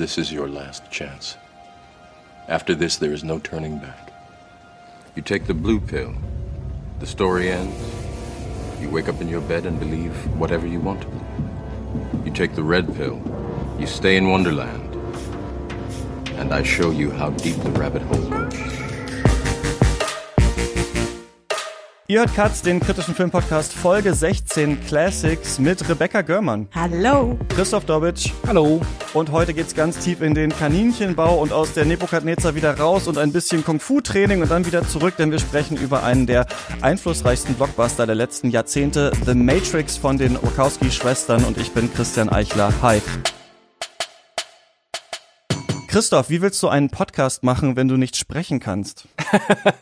this is your last chance. After this, there is no turning back. You take the blue pill, the story ends. You wake up in your bed and believe whatever you want to believe. You take the red pill, you stay in Wonderland, and I show you how deep the rabbit hole goes. Ihr hört Katz, den kritischen Filmpodcast Folge 16 Classics mit Rebecca Görmann. Hallo. Christoph Dobitsch. Hallo. Und heute geht's ganz tief in den Kaninchenbau und aus der Nebukadnezar wieder raus und ein bisschen Kung-Fu-Training und dann wieder zurück, denn wir sprechen über einen der einflussreichsten Blockbuster der letzten Jahrzehnte, The Matrix von den Wachowski-Schwestern und ich bin Christian Eichler. Hi. Christoph, wie willst du einen Podcast machen, wenn du nicht sprechen kannst?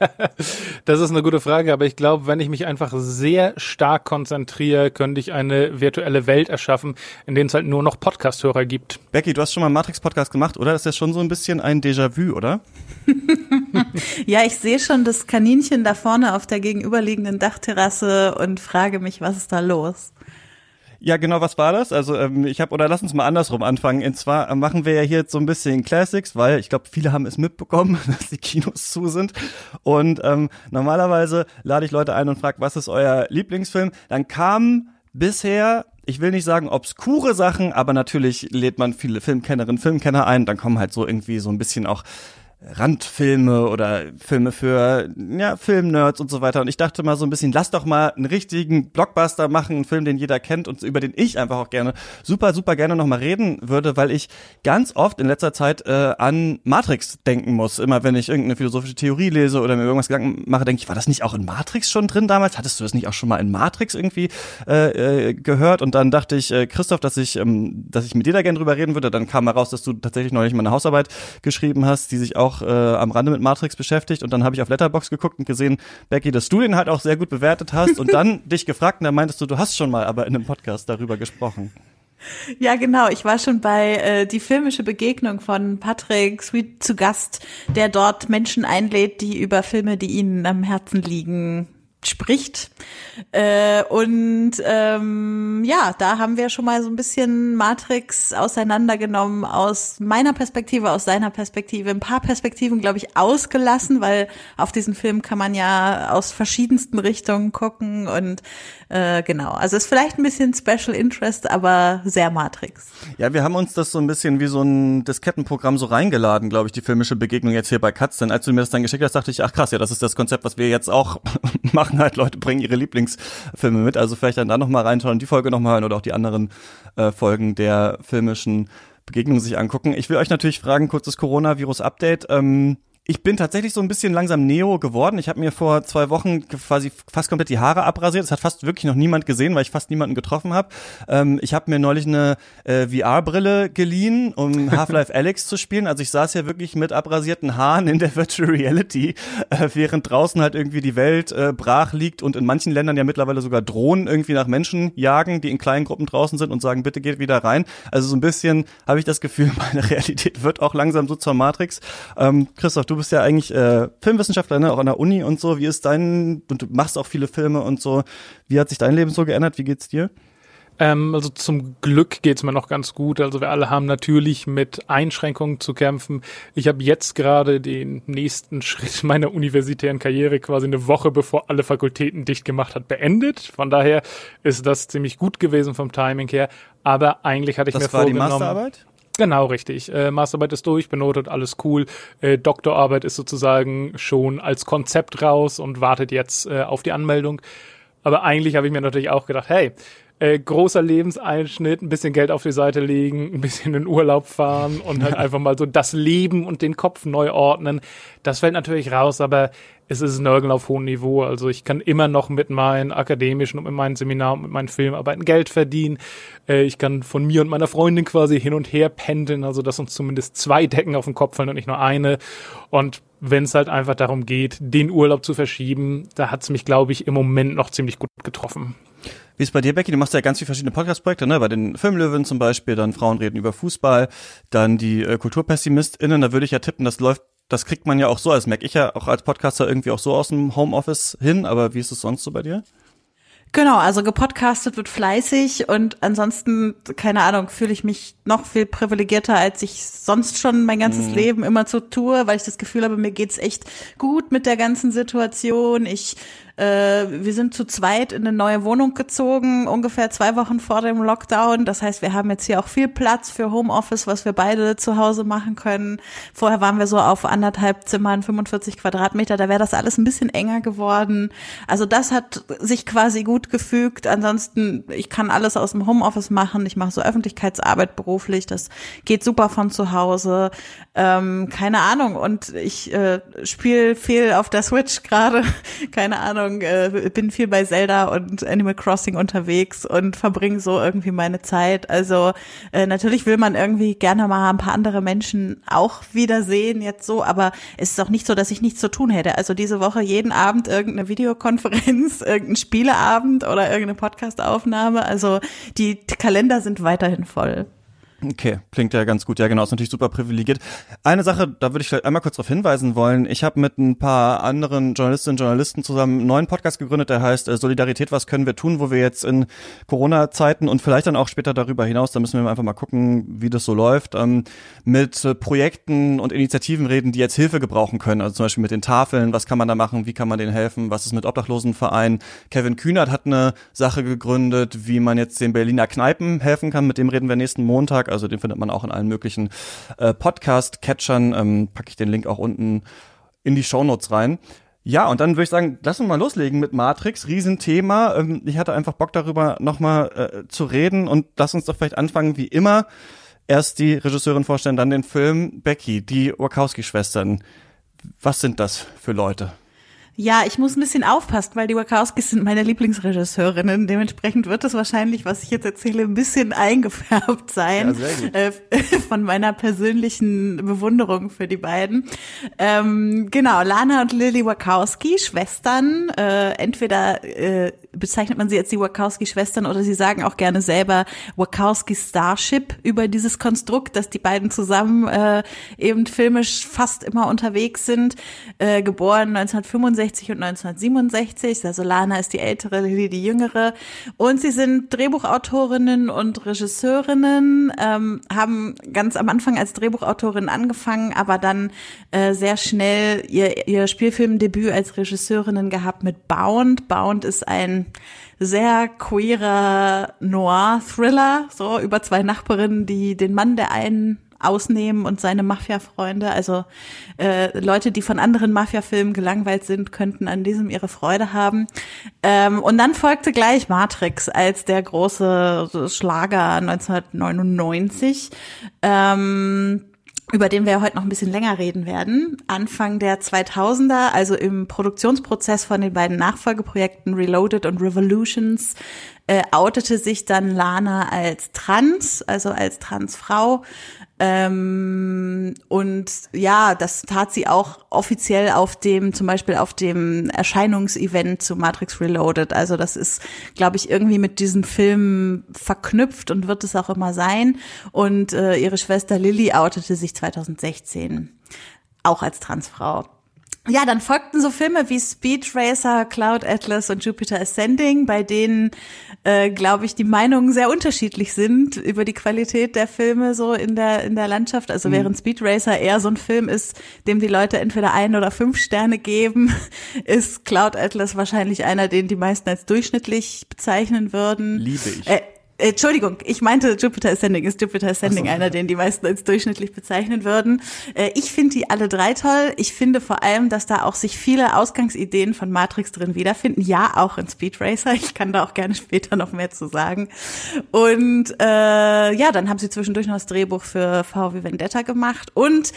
das ist eine gute Frage, aber ich glaube, wenn ich mich einfach sehr stark konzentriere, könnte ich eine virtuelle Welt erschaffen, in der es halt nur noch Podcast-Hörer gibt. Becky, du hast schon mal einen Matrix-Podcast gemacht, oder? Das ist ja schon so ein bisschen ein Déjà-vu, oder? ja, ich sehe schon das Kaninchen da vorne auf der gegenüberliegenden Dachterrasse und frage mich, was ist da los? Ja, genau, was war das? Also ähm, ich habe, oder lass uns mal andersrum anfangen. Und zwar machen wir ja hier jetzt so ein bisschen Classics, weil ich glaube, viele haben es mitbekommen, dass die Kinos zu sind. Und ähm, normalerweise lade ich Leute ein und frage, was ist euer Lieblingsfilm? Dann kamen bisher ich will nicht sagen obskure Sachen, aber natürlich lädt man viele Filmkennerinnen, Filmkenner ein, dann kommen halt so irgendwie so ein bisschen auch Randfilme oder Filme für ja, Filmnerds und so weiter. Und ich dachte mal so ein bisschen, lass doch mal einen richtigen Blockbuster machen, einen Film, den jeder kennt und über den ich einfach auch gerne super, super gerne nochmal reden würde, weil ich ganz oft in letzter Zeit äh, an Matrix denken muss. Immer wenn ich irgendeine philosophische Theorie lese oder mir irgendwas Gedanken mache, denke ich, war das nicht auch in Matrix schon drin damals? Hattest du das nicht auch schon mal in Matrix irgendwie äh, äh, gehört? Und dann dachte ich, äh, Christoph, dass ich, ähm, dass ich mit dir da gerne drüber reden würde. Dann kam heraus, dass du tatsächlich neulich mal eine Hausarbeit geschrieben hast, die sich auch auch äh, am Rande mit Matrix beschäftigt und dann habe ich auf Letterbox geguckt und gesehen, Becky, dass du den halt auch sehr gut bewertet hast und dann dich gefragt und dann meintest du, du hast schon mal aber in einem Podcast darüber gesprochen. Ja, genau. Ich war schon bei äh, die filmische Begegnung von Patrick Sweet zu Gast, der dort Menschen einlädt, die über Filme, die ihnen am Herzen liegen, spricht. Äh, und ähm, ja, da haben wir schon mal so ein bisschen Matrix auseinandergenommen aus meiner Perspektive, aus seiner Perspektive, ein paar Perspektiven, glaube ich, ausgelassen, weil auf diesen Film kann man ja aus verschiedensten Richtungen gucken und äh, genau. Also ist vielleicht ein bisschen Special Interest, aber sehr Matrix. Ja, wir haben uns das so ein bisschen wie so ein Diskettenprogramm so reingeladen, glaube ich, die filmische Begegnung jetzt hier bei Katz. Denn als du mir das dann geschickt hast, dachte ich, ach krass, ja, das ist das Konzept, was wir jetzt auch machen halt. Leute bringen ihre Lieblingsfilme mit. Also vielleicht dann da nochmal reinschauen, die Folge nochmal hören oder auch die anderen äh, Folgen der filmischen Begegnungen sich angucken. Ich will euch natürlich fragen, kurzes Coronavirus-Update. Ähm, ich bin tatsächlich so ein bisschen langsam Neo geworden. Ich habe mir vor zwei Wochen quasi fast komplett die Haare abrasiert. Das hat fast wirklich noch niemand gesehen, weil ich fast niemanden getroffen habe. Ähm, ich habe mir neulich eine äh, VR-Brille geliehen, um Half-Life Alex zu spielen. Also ich saß ja wirklich mit abrasierten Haaren in der Virtual Reality, äh, während draußen halt irgendwie die Welt äh, brach liegt und in manchen Ländern ja mittlerweile sogar Drohnen irgendwie nach Menschen jagen, die in kleinen Gruppen draußen sind und sagen, bitte geht wieder rein. Also so ein bisschen habe ich das Gefühl, meine Realität wird auch langsam so zur Matrix. Ähm, Christoph, du bist ja eigentlich äh, Filmwissenschaftler, ne, auch an der Uni und so. Wie ist dein, und du machst auch viele Filme und so. Wie hat sich dein Leben so geändert? Wie geht's dir? Ähm, also zum Glück geht's mir noch ganz gut. Also wir alle haben natürlich mit Einschränkungen zu kämpfen. Ich habe jetzt gerade den nächsten Schritt meiner universitären Karriere quasi eine Woche bevor alle Fakultäten dicht gemacht hat beendet. Von daher ist das ziemlich gut gewesen vom Timing her. Aber eigentlich hatte ich das mir war vorgenommen. Die Masterarbeit? Genau, richtig. Äh, Masterarbeit ist durch, benotet, alles cool. Äh, Doktorarbeit ist sozusagen schon als Konzept raus und wartet jetzt äh, auf die Anmeldung. Aber eigentlich habe ich mir natürlich auch gedacht, hey, äh, großer Lebenseinschnitt, ein bisschen Geld auf die Seite legen, ein bisschen in Urlaub fahren und halt einfach mal so das Leben und den Kopf neu ordnen. Das fällt natürlich raus, aber es ist Nörgeln auf hohem Niveau. Also ich kann immer noch mit meinen akademischen und mit meinen Seminaren und mit meinen Filmarbeiten Geld verdienen. Äh, ich kann von mir und meiner Freundin quasi hin und her pendeln, also dass uns zumindest zwei Decken auf den Kopf fallen und nicht nur eine. Und wenn es halt einfach darum geht, den Urlaub zu verschieben, da hat es mich, glaube ich, im Moment noch ziemlich gut getroffen. Wie ist bei dir, Becky? Du machst ja ganz viele verschiedene Podcast-Projekte, ne? Bei den Filmlöwen zum Beispiel, dann Frauen reden über Fußball, dann die äh, KulturpessimistInnen, da würde ich ja tippen, das läuft, das kriegt man ja auch so, als merke ich ja auch als Podcaster irgendwie auch so aus dem Homeoffice hin, aber wie ist es sonst so bei dir? Genau, also gepodcastet wird fleißig und ansonsten, keine Ahnung, fühle ich mich noch viel privilegierter, als ich sonst schon mein ganzes mhm. Leben immer so tue, weil ich das Gefühl habe, mir geht's echt gut mit der ganzen Situation. Ich äh, wir sind zu zweit in eine neue Wohnung gezogen, ungefähr zwei Wochen vor dem Lockdown. Das heißt, wir haben jetzt hier auch viel Platz für Homeoffice, was wir beide zu Hause machen können. Vorher waren wir so auf anderthalb Zimmern, 45 Quadratmeter. Da wäre das alles ein bisschen enger geworden. Also das hat sich quasi gut gefügt. Ansonsten, ich kann alles aus dem Homeoffice machen. Ich mache so Öffentlichkeitsarbeit beruflich. Das geht super von zu Hause. Ähm, keine Ahnung. Und ich äh, spiele viel auf der Switch gerade. keine Ahnung Ahnung, äh, bin viel bei Zelda und Animal Crossing unterwegs und verbringe so irgendwie meine Zeit. Also äh, natürlich will man irgendwie gerne mal ein paar andere Menschen auch wiedersehen jetzt so, aber es ist auch nicht so, dass ich nichts zu tun hätte. Also diese Woche jeden Abend irgendeine Videokonferenz, irgendein Spieleabend oder irgendeine Podcastaufnahme. Also die Kalender sind weiterhin voll. Okay, klingt ja ganz gut. Ja, genau, ist natürlich super privilegiert. Eine Sache, da würde ich vielleicht einmal kurz darauf hinweisen wollen. Ich habe mit ein paar anderen Journalistinnen und Journalisten zusammen einen neuen Podcast gegründet, der heißt äh, Solidarität, was können wir tun, wo wir jetzt in Corona-Zeiten und vielleicht dann auch später darüber hinaus, da müssen wir einfach mal gucken, wie das so läuft, ähm, mit äh, Projekten und Initiativen reden, die jetzt Hilfe gebrauchen können. Also zum Beispiel mit den Tafeln, was kann man da machen, wie kann man denen helfen, was ist mit Obdachlosenvereinen. Kevin Kühnert hat eine Sache gegründet, wie man jetzt den Berliner Kneipen helfen kann, mit dem reden wir nächsten Montag also den findet man auch in allen möglichen äh, Podcast-Catchern. Ähm, packe ich den Link auch unten in die Shownotes rein. Ja, und dann würde ich sagen, lass uns mal loslegen mit Matrix, Riesenthema. Ähm, ich hatte einfach Bock darüber nochmal äh, zu reden und lass uns doch vielleicht anfangen, wie immer. Erst die Regisseurin vorstellen, dann den Film Becky, die Wachowski-Schwestern. Was sind das für Leute? Ja, ich muss ein bisschen aufpassen, weil die Wachowskis sind meine Lieblingsregisseurinnen. Dementsprechend wird es wahrscheinlich, was ich jetzt erzähle, ein bisschen eingefärbt sein ja, äh, von meiner persönlichen Bewunderung für die beiden. Ähm, genau, Lana und Lily Wachowski, Schwestern. Äh, entweder äh, bezeichnet man sie als die Wachowski-Schwestern oder sie sagen auch gerne selber Wachowski Starship über dieses Konstrukt, dass die beiden zusammen äh, eben filmisch fast immer unterwegs sind. Äh, geboren 1965 1965 und 1967. Also Lana ist die ältere, Lily die jüngere. Und sie sind Drehbuchautorinnen und Regisseurinnen, ähm, haben ganz am Anfang als Drehbuchautorinnen angefangen, aber dann äh, sehr schnell ihr, ihr Spielfilmdebüt als Regisseurinnen gehabt mit Bound. Bound ist ein sehr queerer Noir-Thriller, so über zwei Nachbarinnen, die den Mann der einen ausnehmen und seine Mafia-Freunde, also äh, Leute, die von anderen Mafia-Filmen gelangweilt sind, könnten an diesem ihre Freude haben. Ähm, und dann folgte gleich Matrix als der große Schlager 1999. Ähm, über den wir heute noch ein bisschen länger reden werden. Anfang der 2000er, also im Produktionsprozess von den beiden Nachfolgeprojekten Reloaded und Revolutions, äh, outete sich dann Lana als trans, also als Transfrau ähm, und ja, das tat sie auch offiziell auf dem, zum Beispiel auf dem Erscheinungsevent zu Matrix Reloaded. Also das ist, glaube ich, irgendwie mit diesem Film verknüpft und wird es auch immer sein. Und äh, ihre Schwester Lilly outete sich 2016 auch als Transfrau. Ja, dann folgten so Filme wie Speed Racer, Cloud Atlas und Jupiter Ascending, bei denen, äh, glaube ich, die Meinungen sehr unterschiedlich sind über die Qualität der Filme so in der in der Landschaft. Also mhm. während Speed Racer eher so ein Film ist, dem die Leute entweder ein oder fünf Sterne geben, ist Cloud Atlas wahrscheinlich einer, den die meisten als durchschnittlich bezeichnen würden. Liebe ich. Äh, Entschuldigung, ich meinte Jupiter Ascending. Ist Jupiter Ascending so. einer, den die meisten als durchschnittlich bezeichnen würden? Äh, ich finde die alle drei toll. Ich finde vor allem, dass da auch sich viele Ausgangsideen von Matrix drin wiederfinden. Ja, auch in Speed Racer. Ich kann da auch gerne später noch mehr zu sagen. Und äh, ja, dann haben sie zwischendurch noch das Drehbuch für VW Vendetta gemacht und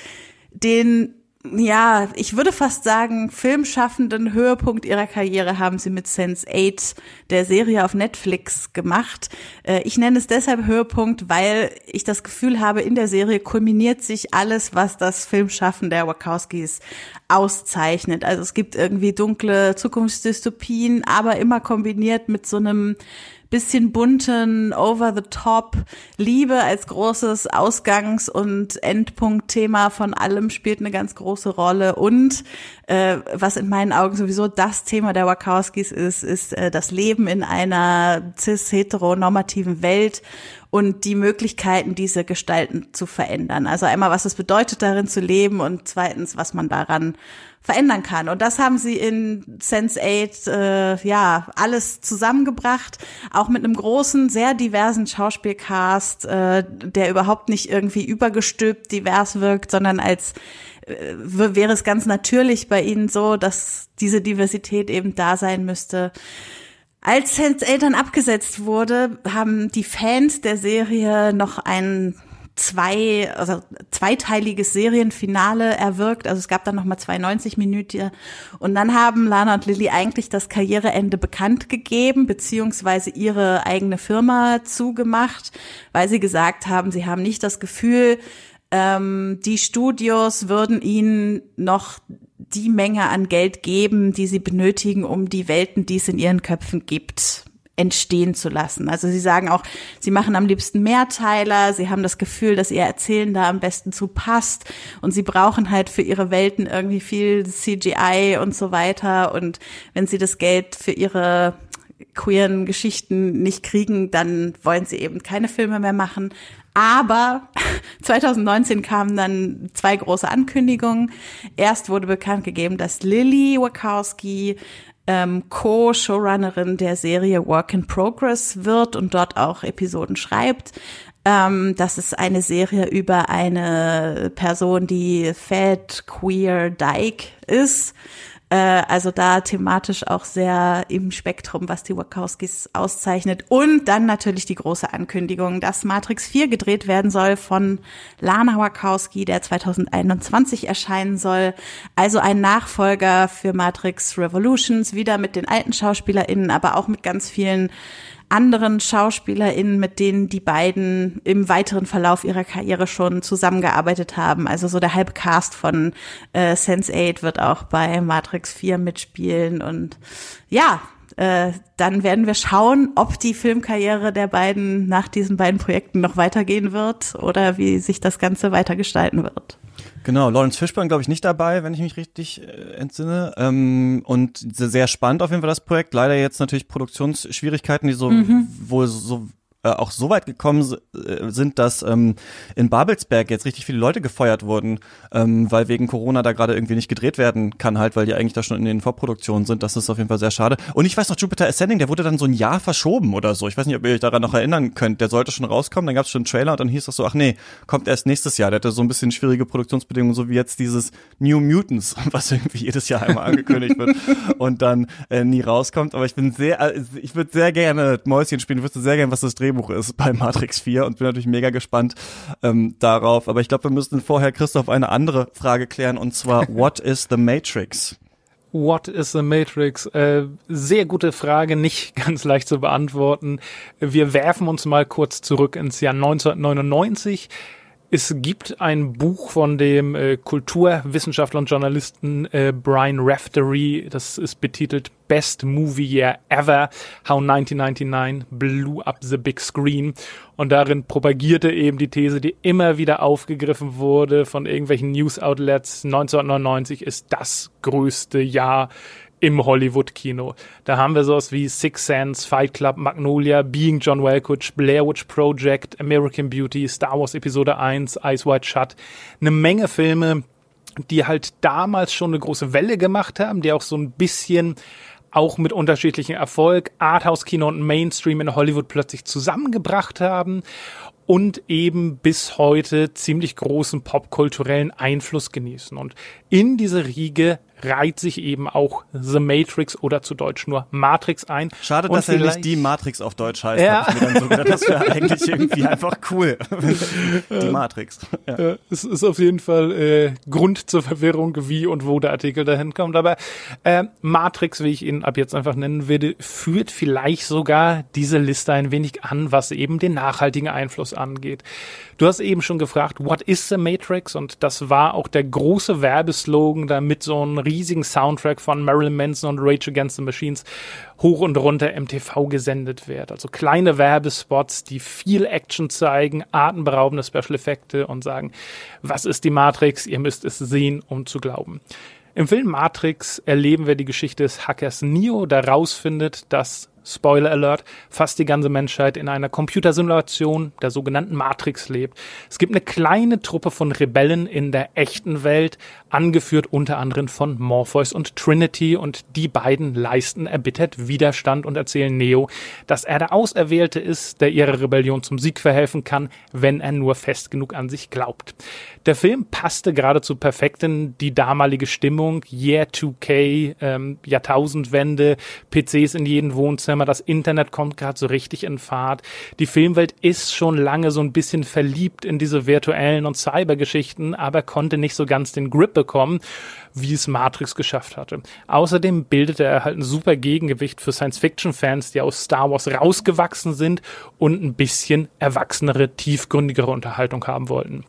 den ja, ich würde fast sagen, filmschaffenden Höhepunkt ihrer Karriere haben sie mit Sense 8, der Serie auf Netflix, gemacht. Äh, ich nenne es deshalb Höhepunkt, weil ich das Gefühl habe, in der Serie kulminiert sich alles, was das Filmschaffen der Wachowskis auszeichnet. Also es gibt irgendwie dunkle Zukunftsdystopien, aber immer kombiniert mit so einem bisschen bunten, over the top. Liebe als großes Ausgangs- und Endpunktthema von allem spielt eine ganz große Rolle und äh, was in meinen Augen sowieso das Thema der Wachowskis ist, ist äh, das Leben in einer cis-heteronormativen Welt und die Möglichkeiten, diese Gestalten zu verändern. Also einmal, was es bedeutet, darin zu leben und zweitens, was man daran verändern kann. Und das haben sie in Sense8 äh, ja alles zusammengebracht, auch mit einem großen, sehr diversen Schauspielcast, äh, der überhaupt nicht irgendwie übergestülpt divers wirkt, sondern als äh, wäre es ganz natürlich bei ihnen so, dass diese Diversität eben da sein müsste. Als Sense8 dann abgesetzt wurde, haben die Fans der Serie noch ein zwei, also zweiteiliges Serienfinale erwirkt. Also es gab dann nochmal zwei 90 Minuten. Und dann haben Lana und Lilly eigentlich das Karriereende bekannt gegeben, beziehungsweise ihre eigene Firma zugemacht, weil sie gesagt haben, sie haben nicht das Gefühl, ähm, die Studios würden ihnen noch die Menge an Geld geben, die sie benötigen, um die Welten, die es in ihren Köpfen gibt, entstehen zu lassen. Also sie sagen auch, sie machen am liebsten Mehrteiler, sie haben das Gefühl, dass ihr Erzählen da am besten zu passt und sie brauchen halt für ihre Welten irgendwie viel CGI und so weiter und wenn sie das Geld für ihre queeren Geschichten nicht kriegen, dann wollen sie eben keine Filme mehr machen. Aber 2019 kamen dann zwei große Ankündigungen. Erst wurde bekannt gegeben, dass Lily Wachowski ähm, Co-Showrunnerin der Serie Work in Progress wird und dort auch Episoden schreibt. Ähm, das ist eine Serie über eine Person, die Fat Queer Dyke ist äh, also da thematisch auch sehr im Spektrum, was die Wachowskis auszeichnet. Und dann natürlich die große Ankündigung, dass Matrix 4 gedreht werden soll von Lana Wachowski, der 2021 erscheinen soll. Also ein Nachfolger für Matrix Revolutions, wieder mit den alten SchauspielerInnen, aber auch mit ganz vielen anderen SchauspielerInnen, mit denen die beiden im weiteren Verlauf ihrer Karriere schon zusammengearbeitet haben. Also so der halbe Cast von äh, Sense8 wird auch bei Matrix 4 mitspielen und ja, äh, dann werden wir schauen, ob die Filmkarriere der beiden nach diesen beiden Projekten noch weitergehen wird oder wie sich das Ganze weitergestalten wird. Genau, Lawrence Fishburne glaube ich nicht dabei, wenn ich mich richtig äh, entsinne. Ähm, und sehr spannend auf jeden Fall das Projekt. Leider jetzt natürlich Produktionsschwierigkeiten, die so mhm. wohl so äh, auch so weit gekommen äh, sind, dass ähm, in Babelsberg jetzt richtig viele Leute gefeuert wurden, ähm, weil wegen Corona da gerade irgendwie nicht gedreht werden kann, halt, weil die eigentlich da schon in den Vorproduktionen sind. Das ist auf jeden Fall sehr schade. Und ich weiß noch, Jupiter Ascending, der wurde dann so ein Jahr verschoben oder so. Ich weiß nicht, ob ihr euch daran noch erinnern könnt. Der sollte schon rauskommen, dann gab es schon einen Trailer und dann hieß das so, ach nee, kommt erst nächstes Jahr. Der hatte so ein bisschen schwierige Produktionsbedingungen, so wie jetzt dieses New Mutants, was irgendwie jedes Jahr einmal angekündigt wird und dann äh, nie rauskommt. Aber ich bin sehr, äh, ich würde sehr gerne Mäuschen spielen, ich wüsste sehr gerne, was das Drehbuch Drehbuch ist bei Matrix 4 und bin natürlich mega gespannt ähm, darauf. Aber ich glaube, wir müssen vorher, Christoph, eine andere Frage klären und zwar, what is the Matrix? What is the Matrix? Äh, sehr gute Frage, nicht ganz leicht zu beantworten. Wir werfen uns mal kurz zurück ins Jahr 1999. Es gibt ein Buch von dem äh, Kulturwissenschaftler und Journalisten äh, Brian Raftery, das ist betitelt Best Movie Year Ever, How 1999 Blew Up the Big Screen. Und darin propagierte eben die These, die immer wieder aufgegriffen wurde von irgendwelchen News-Outlets, 1999 ist das größte Jahr im Hollywood-Kino. Da haben wir sowas wie Six Sense, Fight Club, Magnolia, Being John Welkutch, Blair Witch Project, American Beauty, Star Wars Episode 1, Eyes Wide Shut. Eine Menge Filme, die halt damals schon eine große Welle gemacht haben, die auch so ein bisschen auch mit unterschiedlichem Erfolg Arthouse-Kino und Mainstream in Hollywood plötzlich zusammengebracht haben und eben bis heute ziemlich großen popkulturellen Einfluss genießen. Und in diese Riege reiht sich eben auch The Matrix oder zu Deutsch nur Matrix ein. Schade, dass er nicht die Matrix auf Deutsch heißt. Ja. Ich mir dann so gedacht, das wäre eigentlich irgendwie einfach cool. die Matrix. Ja. Es ist auf jeden Fall äh, Grund zur Verwirrung, wie und wo der Artikel dahin kommt. Aber äh, Matrix, wie ich ihn ab jetzt einfach nennen würde, führt vielleicht sogar diese Liste ein wenig an, was eben den nachhaltigen Einfluss angeht. Du hast eben schon gefragt, what is the Matrix? Und das war auch der große Werbeslogan, damit so ein riesigen Soundtrack von Marilyn Manson und Rage Against the Machines hoch und runter MTV gesendet wird. Also kleine Werbespots, die viel Action zeigen, atemberaubende Special Effekte und sagen, was ist die Matrix? Ihr müsst es sehen, um zu glauben. Im Film Matrix erleben wir die Geschichte des Hackers Neo, der herausfindet, dass Spoiler Alert, fast die ganze Menschheit in einer Computersimulation der sogenannten Matrix lebt. Es gibt eine kleine Truppe von Rebellen in der echten Welt, angeführt unter anderem von Morpheus und Trinity und die beiden leisten erbittert Widerstand und erzählen Neo, dass er der Auserwählte ist, der ihrer Rebellion zum Sieg verhelfen kann, wenn er nur fest genug an sich glaubt. Der Film passte geradezu perfekt in die damalige Stimmung, Year 2K, ähm, Jahrtausendwende, PCs in jedem Wohnzimmer, das Internet kommt gerade so richtig in Fahrt. Die Filmwelt ist schon lange so ein bisschen verliebt in diese virtuellen und Cybergeschichten, aber konnte nicht so ganz den Grip bekommen, wie es Matrix geschafft hatte. Außerdem bildete er halt ein super Gegengewicht für Science-Fiction-Fans, die aus Star Wars rausgewachsen sind und ein bisschen erwachsenere, tiefgründigere Unterhaltung haben wollten.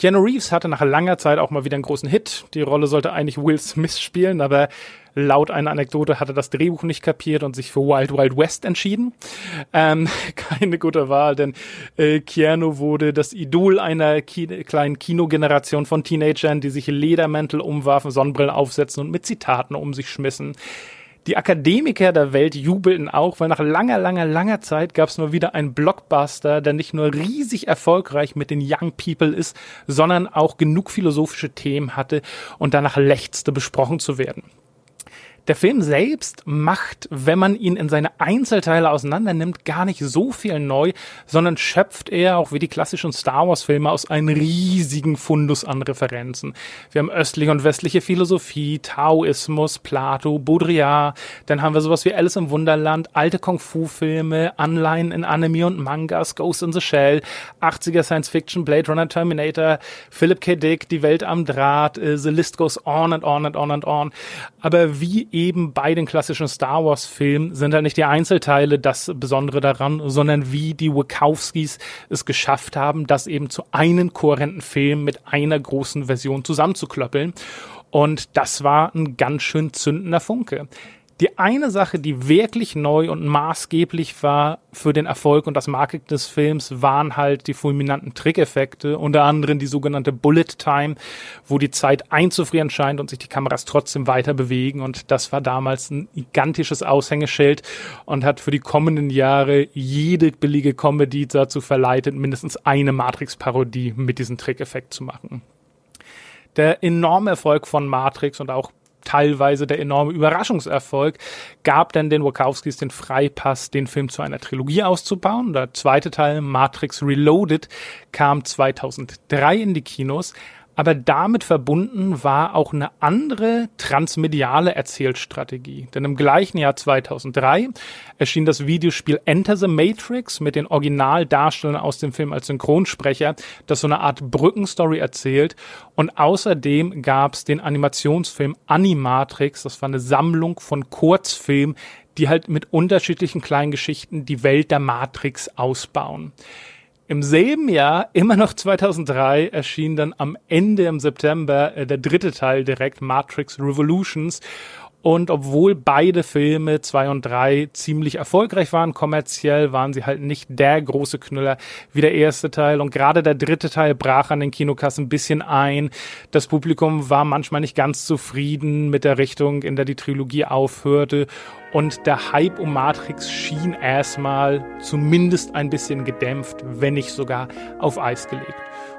Keanu Reeves hatte nach langer Zeit auch mal wieder einen großen Hit. Die Rolle sollte eigentlich Will Smith spielen, aber laut einer Anekdote hatte das Drehbuch nicht kapiert und sich für Wild Wild West entschieden. Ähm, keine gute Wahl, denn äh, Keanu wurde das Idol einer Ki kleinen Kinogeneration von Teenagern, die sich Ledermäntel umwarfen, Sonnenbrillen aufsetzen und mit Zitaten um sich schmissen. Die Akademiker der Welt jubelten auch, weil nach langer, langer, langer Zeit gab es mal wieder einen Blockbuster, der nicht nur riesig erfolgreich mit den Young People ist, sondern auch genug philosophische Themen hatte und danach lechzte besprochen zu werden. Der Film selbst macht, wenn man ihn in seine Einzelteile auseinandernimmt, gar nicht so viel neu, sondern schöpft eher auch wie die klassischen Star Wars Filme aus einem riesigen Fundus an Referenzen. Wir haben östliche und westliche Philosophie, Taoismus, Plato, Baudrillard, dann haben wir sowas wie Alice im Wunderland, alte Kung Fu Filme, Anleihen in Anime und Mangas, Ghost in the Shell, 80er Science Fiction, Blade Runner, Terminator, Philip K. Dick, Die Welt am Draht, uh, The List goes on and on and on and on. Aber wie eben bei den klassischen Star Wars Filmen sind halt nicht die Einzelteile das Besondere daran, sondern wie die Wachowskis es geschafft haben, das eben zu einem kohärenten Film mit einer großen Version zusammenzuklöppeln. Und das war ein ganz schön zündender Funke. Die eine Sache, die wirklich neu und maßgeblich war für den Erfolg und das Marketing des Films, waren halt die fulminanten Trickeffekte, unter anderem die sogenannte Bullet Time, wo die Zeit einzufrieren scheint und sich die Kameras trotzdem weiter bewegen. Und das war damals ein gigantisches Aushängeschild und hat für die kommenden Jahre jede billige Comedy dazu verleitet, mindestens eine Matrix-Parodie mit diesem Trickeffekt zu machen. Der enorme Erfolg von Matrix und auch teilweise der enorme Überraschungserfolg, gab dann den Wachowskis den Freipass, den Film zu einer Trilogie auszubauen. Der zweite Teil, Matrix Reloaded, kam 2003 in die Kinos, aber damit verbunden war auch eine andere transmediale Erzählstrategie. Denn im gleichen Jahr 2003 erschien das Videospiel Enter the Matrix mit den Originaldarstellern aus dem Film als Synchronsprecher, das so eine Art Brückenstory erzählt. Und außerdem gab es den Animationsfilm Animatrix, das war eine Sammlung von Kurzfilmen, die halt mit unterschiedlichen kleinen Geschichten die Welt der Matrix ausbauen. Im selben Jahr, immer noch 2003, erschien dann am Ende im September äh, der dritte Teil direkt Matrix Revolutions. Und obwohl beide Filme zwei und drei ziemlich erfolgreich waren kommerziell, waren sie halt nicht der große Knüller wie der erste Teil. Und gerade der dritte Teil brach an den Kinokassen ein bisschen ein. Das Publikum war manchmal nicht ganz zufrieden mit der Richtung, in der die Trilogie aufhörte. Und der Hype um Matrix schien erstmal zumindest ein bisschen gedämpft, wenn nicht sogar auf Eis gelegt.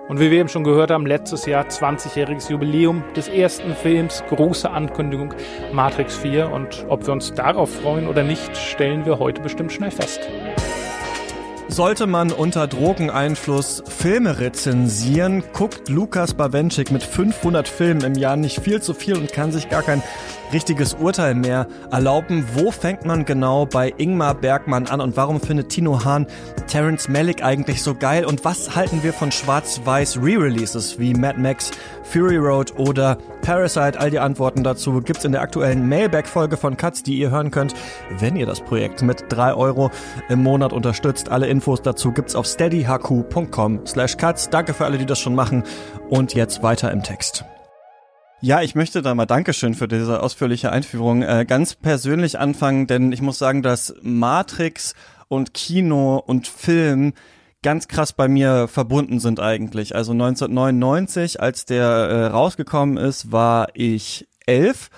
Und wie wir eben schon gehört haben, letztes Jahr 20-jähriges Jubiläum des ersten Films, große Ankündigung Matrix 4. Und ob wir uns darauf freuen oder nicht, stellen wir heute bestimmt schnell fest. Sollte man unter Drogeneinfluss Filme rezensieren, guckt Lukas Bawenschik mit 500 Filmen im Jahr nicht viel zu viel und kann sich gar kein richtiges Urteil mehr erlauben. Wo fängt man genau bei Ingmar Bergmann an und warum findet Tino Hahn Terence Malick eigentlich so geil und was halten wir von schwarz-weiß Re-Releases wie Mad Max, Fury Road oder Parasite? All die Antworten dazu gibt's in der aktuellen Mailback-Folge von Katz, die ihr hören könnt, wenn ihr das Projekt mit drei Euro im Monat unterstützt. Alle Infos dazu gibt's auf steadyhq.com slash Katz. Danke für alle, die das schon machen und jetzt weiter im Text. Ja, ich möchte da mal Dankeschön für diese ausführliche Einführung äh, ganz persönlich anfangen, denn ich muss sagen, dass Matrix und Kino und Film ganz krass bei mir verbunden sind eigentlich. Also 1999, als der äh, rausgekommen ist, war ich elf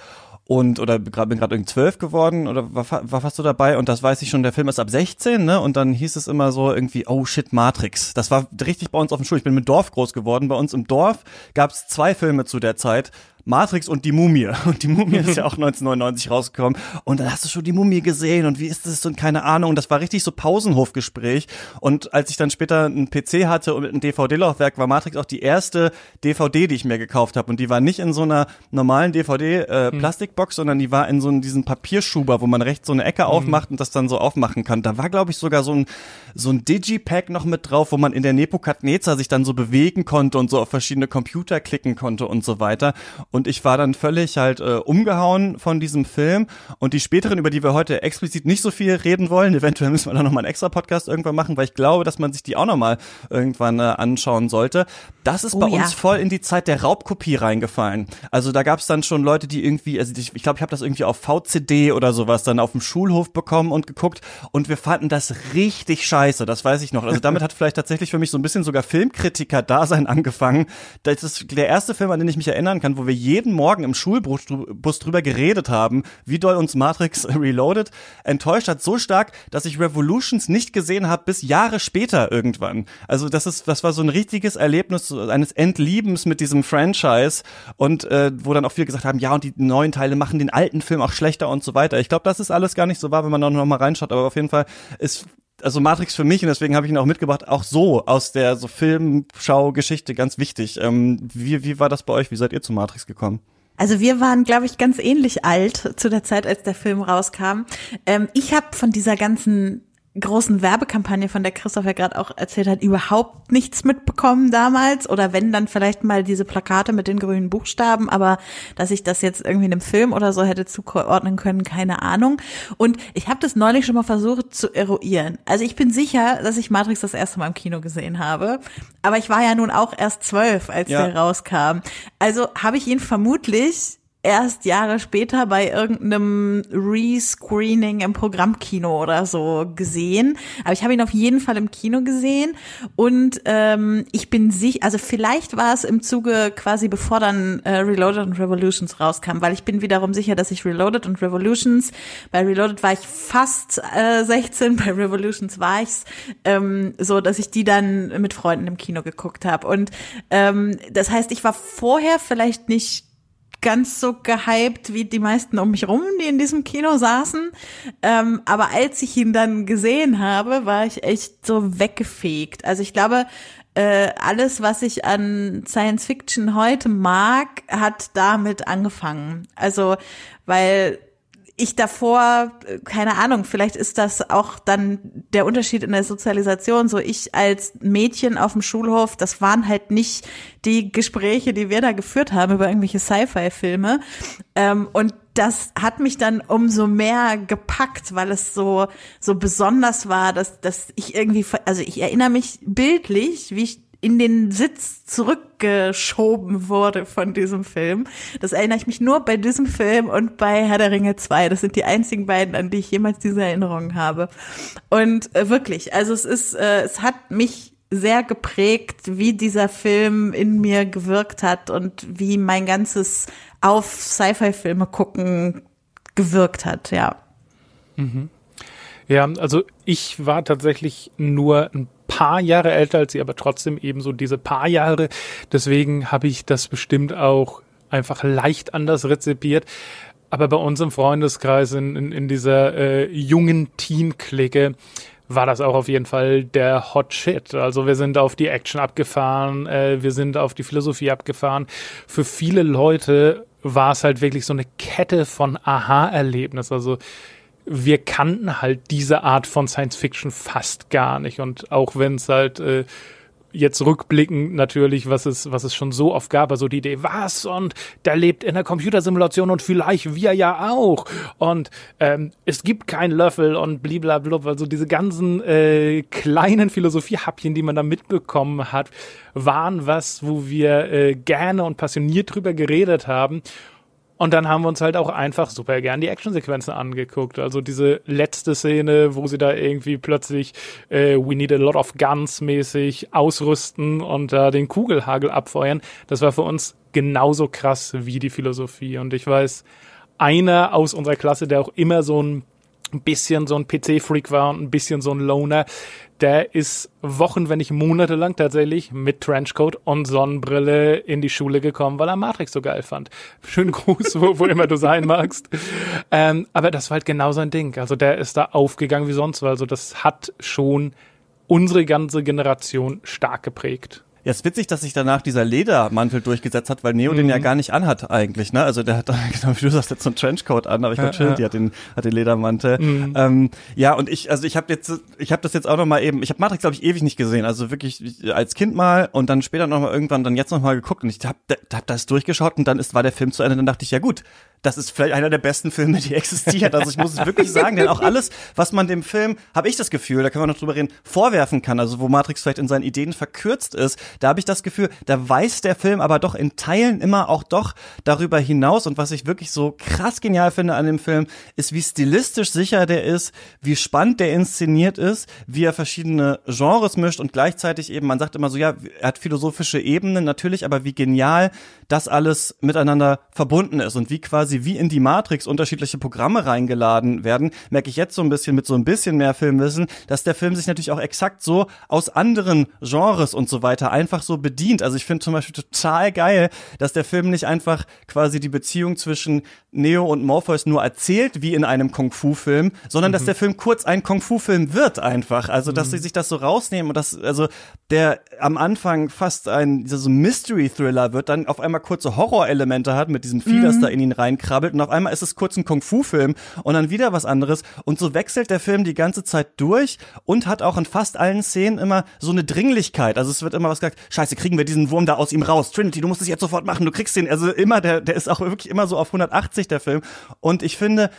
und oder grad, bin gerade irgendwie zwölf geworden oder war, war fast so dabei und das weiß ich schon, der Film ist ab 16, ne? Und dann hieß es immer so irgendwie, oh shit, Matrix. Das war richtig bei uns auf dem Schul. Ich bin mit Dorf groß geworden. Bei uns im Dorf gab es zwei Filme zu der Zeit. Matrix und die Mumie. Und die Mumie ist ja auch 1999 rausgekommen. Und dann hast du schon die Mumie gesehen und wie ist das und keine Ahnung. Und das war richtig so Pausenhofgespräch. Und als ich dann später einen PC hatte und ein DVD-Laufwerk, war Matrix auch die erste DVD, die ich mir gekauft habe. Und die war nicht in so einer normalen DVD-Plastikbox, äh, hm. sondern die war in so einem, diesen Papierschuber, wo man rechts so eine Ecke hm. aufmacht und das dann so aufmachen kann. Da war, glaube ich, sogar so ein, so ein Digipack noch mit drauf, wo man in der Nebukadnezar sich dann so bewegen konnte und so auf verschiedene Computer klicken konnte und so weiter. Und ich war dann völlig halt äh, umgehauen von diesem Film. Und die späteren, über die wir heute explizit nicht so viel reden wollen, eventuell müssen wir da nochmal einen extra Podcast irgendwann machen, weil ich glaube, dass man sich die auch nochmal irgendwann äh, anschauen sollte. Das ist oh, bei ja. uns voll in die Zeit der Raubkopie reingefallen. Also da gab es dann schon Leute, die irgendwie, also ich glaube, ich, glaub, ich habe das irgendwie auf VCD oder sowas dann auf dem Schulhof bekommen und geguckt und wir fanden das richtig scheiße, das weiß ich noch. Also damit hat vielleicht tatsächlich für mich so ein bisschen sogar Filmkritiker-Dasein angefangen. Das ist der erste Film, an den ich mich erinnern kann, wo wir jeden Morgen im Schulbus drüber geredet haben, wie doll uns Matrix Reloaded enttäuscht hat, so stark, dass ich Revolutions nicht gesehen habe bis Jahre später irgendwann. Also das ist, das war so ein richtiges Erlebnis eines Entliebens mit diesem Franchise und äh, wo dann auch viele gesagt haben, ja und die neuen Teile machen den alten Film auch schlechter und so weiter. Ich glaube, das ist alles gar nicht so wahr, wenn man da noch mal reinschaut, aber auf jeden Fall ist also Matrix für mich und deswegen habe ich ihn auch mitgebracht, auch so aus der so Filmschau-Geschichte ganz wichtig. Ähm, wie, wie war das bei euch? Wie seid ihr zu Matrix gekommen? Also wir waren, glaube ich, ganz ähnlich alt zu der Zeit, als der Film rauskam. Ähm, ich habe von dieser ganzen großen Werbekampagne, von der Christoph ja gerade auch erzählt hat, überhaupt nichts mitbekommen damals oder wenn dann vielleicht mal diese Plakate mit den grünen Buchstaben, aber dass ich das jetzt irgendwie in einem Film oder so hätte zuordnen können, keine Ahnung. Und ich habe das neulich schon mal versucht zu eruieren. Also ich bin sicher, dass ich Matrix das erste Mal im Kino gesehen habe, aber ich war ja nun auch erst zwölf, als ja. der rauskam. Also habe ich ihn vermutlich erst Jahre später bei irgendeinem Rescreening im Programmkino oder so gesehen. Aber ich habe ihn auf jeden Fall im Kino gesehen und ähm, ich bin sicher, also vielleicht war es im Zuge quasi bevor dann äh, Reloaded und Revolutions rauskam, weil ich bin wiederum sicher, dass ich Reloaded und Revolutions, bei Reloaded war ich fast äh, 16, bei Revolutions war ich's ähm, so, dass ich die dann mit Freunden im Kino geguckt habe und ähm, das heißt, ich war vorher vielleicht nicht ganz so gehypt wie die meisten um mich rum, die in diesem Kino saßen. Ähm, aber als ich ihn dann gesehen habe, war ich echt so weggefegt. Also ich glaube, äh, alles, was ich an Science Fiction heute mag, hat damit angefangen. Also, weil ich davor, keine Ahnung, vielleicht ist das auch dann der Unterschied in der Sozialisation. So ich als Mädchen auf dem Schulhof, das waren halt nicht die Gespräche, die wir da geführt haben über irgendwelche Sci-Fi-Filme. Ähm, und das hat mich dann umso mehr gepackt, weil es so so besonders war, dass dass ich irgendwie, also ich erinnere mich bildlich, wie ich in den Sitz zurückgeschoben wurde von diesem Film. Das erinnere ich mich nur bei diesem Film und bei Herr der Ringe 2. Das sind die einzigen beiden, an die ich jemals diese Erinnerungen habe. Und äh, wirklich, also es ist, äh, es hat mich sehr geprägt, wie dieser Film in mir gewirkt hat und wie mein ganzes auf Sci-Fi-Filme gucken gewirkt hat, ja. Mhm. Ja, also ich war tatsächlich nur ein paar Jahre älter als sie, aber trotzdem eben so diese paar Jahre. Deswegen habe ich das bestimmt auch einfach leicht anders rezipiert. Aber bei uns im Freundeskreis in, in, in dieser äh, jungen Teen-Clique war das auch auf jeden Fall der Hot Shit. Also wir sind auf die Action abgefahren, äh, wir sind auf die Philosophie abgefahren. Für viele Leute war es halt wirklich so eine Kette von Aha-Erlebnis. Also wir kannten halt diese Art von Science Fiction fast gar nicht. Und auch wenn es halt äh, jetzt rückblickend natürlich, was es, was es schon so oft gab, also die Idee, was? Und der lebt in der Computersimulation und vielleicht wir ja auch. Und ähm, es gibt keinen Löffel und bliblablub. Also diese ganzen äh, kleinen Philosophiehappchen, die man da mitbekommen hat, waren was, wo wir äh, gerne und passioniert drüber geredet haben. Und dann haben wir uns halt auch einfach super gern die Actionsequenzen angeguckt. Also diese letzte Szene, wo sie da irgendwie plötzlich äh, We Need a Lot of Guns mäßig ausrüsten und da äh, den Kugelhagel abfeuern, das war für uns genauso krass wie die Philosophie. Und ich weiß, einer aus unserer Klasse, der auch immer so ein bisschen so ein PC-Freak war und ein bisschen so ein Loner, der ist Wochen, wenn nicht Monate lang tatsächlich mit Trenchcoat und Sonnenbrille in die Schule gekommen, weil er Matrix so geil fand. Schönen Gruß, wo, wo immer du sein magst. Ähm, aber das war halt genau sein Ding. Also der ist da aufgegangen wie sonst, weil also das hat schon unsere ganze Generation stark geprägt. Ja, ist witzig, dass sich danach dieser Ledermantel durchgesetzt hat, weil Neo mhm. den ja mhm. gar nicht anhat eigentlich, ne? Also der hat, genau wie du sagst, jetzt so einen Trenchcoat an, aber ich glaube, ja, ja. hat den, hat den Ledermantel. Mhm. Ähm, ja, und ich, also ich habe jetzt, ich habe das jetzt auch noch mal eben, ich habe Matrix, glaube ich, ewig nicht gesehen. Also wirklich als Kind mal und dann später noch mal irgendwann, dann jetzt noch mal geguckt und ich habe hab das durchgeschaut und dann ist, war der Film zu Ende. Dann dachte ich, ja gut, das ist vielleicht einer der besten Filme, die existiert. Also ich muss es wirklich sagen, denn auch alles, was man dem Film, habe ich das Gefühl, da können wir noch drüber reden, vorwerfen kann, also wo Matrix vielleicht in seinen Ideen verkürzt ist, da habe ich das Gefühl, da weiß der Film aber doch in Teilen immer auch doch darüber hinaus. Und was ich wirklich so krass genial finde an dem Film, ist, wie stilistisch sicher der ist, wie spannend der inszeniert ist, wie er verschiedene Genres mischt und gleichzeitig eben, man sagt immer so, ja, er hat philosophische Ebenen natürlich, aber wie genial das alles miteinander verbunden ist und wie quasi wie in die Matrix unterschiedliche Programme reingeladen werden, merke ich jetzt so ein bisschen mit so ein bisschen mehr Filmwissen, dass der Film sich natürlich auch exakt so aus anderen Genres und so weiter einfach so bedient. Also ich finde zum Beispiel total geil, dass der Film nicht einfach quasi die Beziehung zwischen Neo und Morpheus nur erzählt wie in einem Kung-Fu-Film, sondern mhm. dass der Film kurz ein Kung-Fu-Film wird einfach. Also dass mhm. sie sich das so rausnehmen und dass also der am Anfang fast ein so Mystery-Thriller wird, dann auf einmal kurze Horrorelemente hat mit diesem Vieh, mhm. das da in ihn reinkrabbelt und auf einmal ist es kurz ein Kung-Fu-Film und dann wieder was anderes und so wechselt der Film die ganze Zeit durch und hat auch in fast allen Szenen immer so eine Dringlichkeit. Also es wird immer was gesagt, scheiße, kriegen wir diesen Wurm da aus ihm raus. Trinity, du musst es jetzt sofort machen, du kriegst den. Also immer, der, der ist auch wirklich immer so auf 180, der Film. Und ich finde,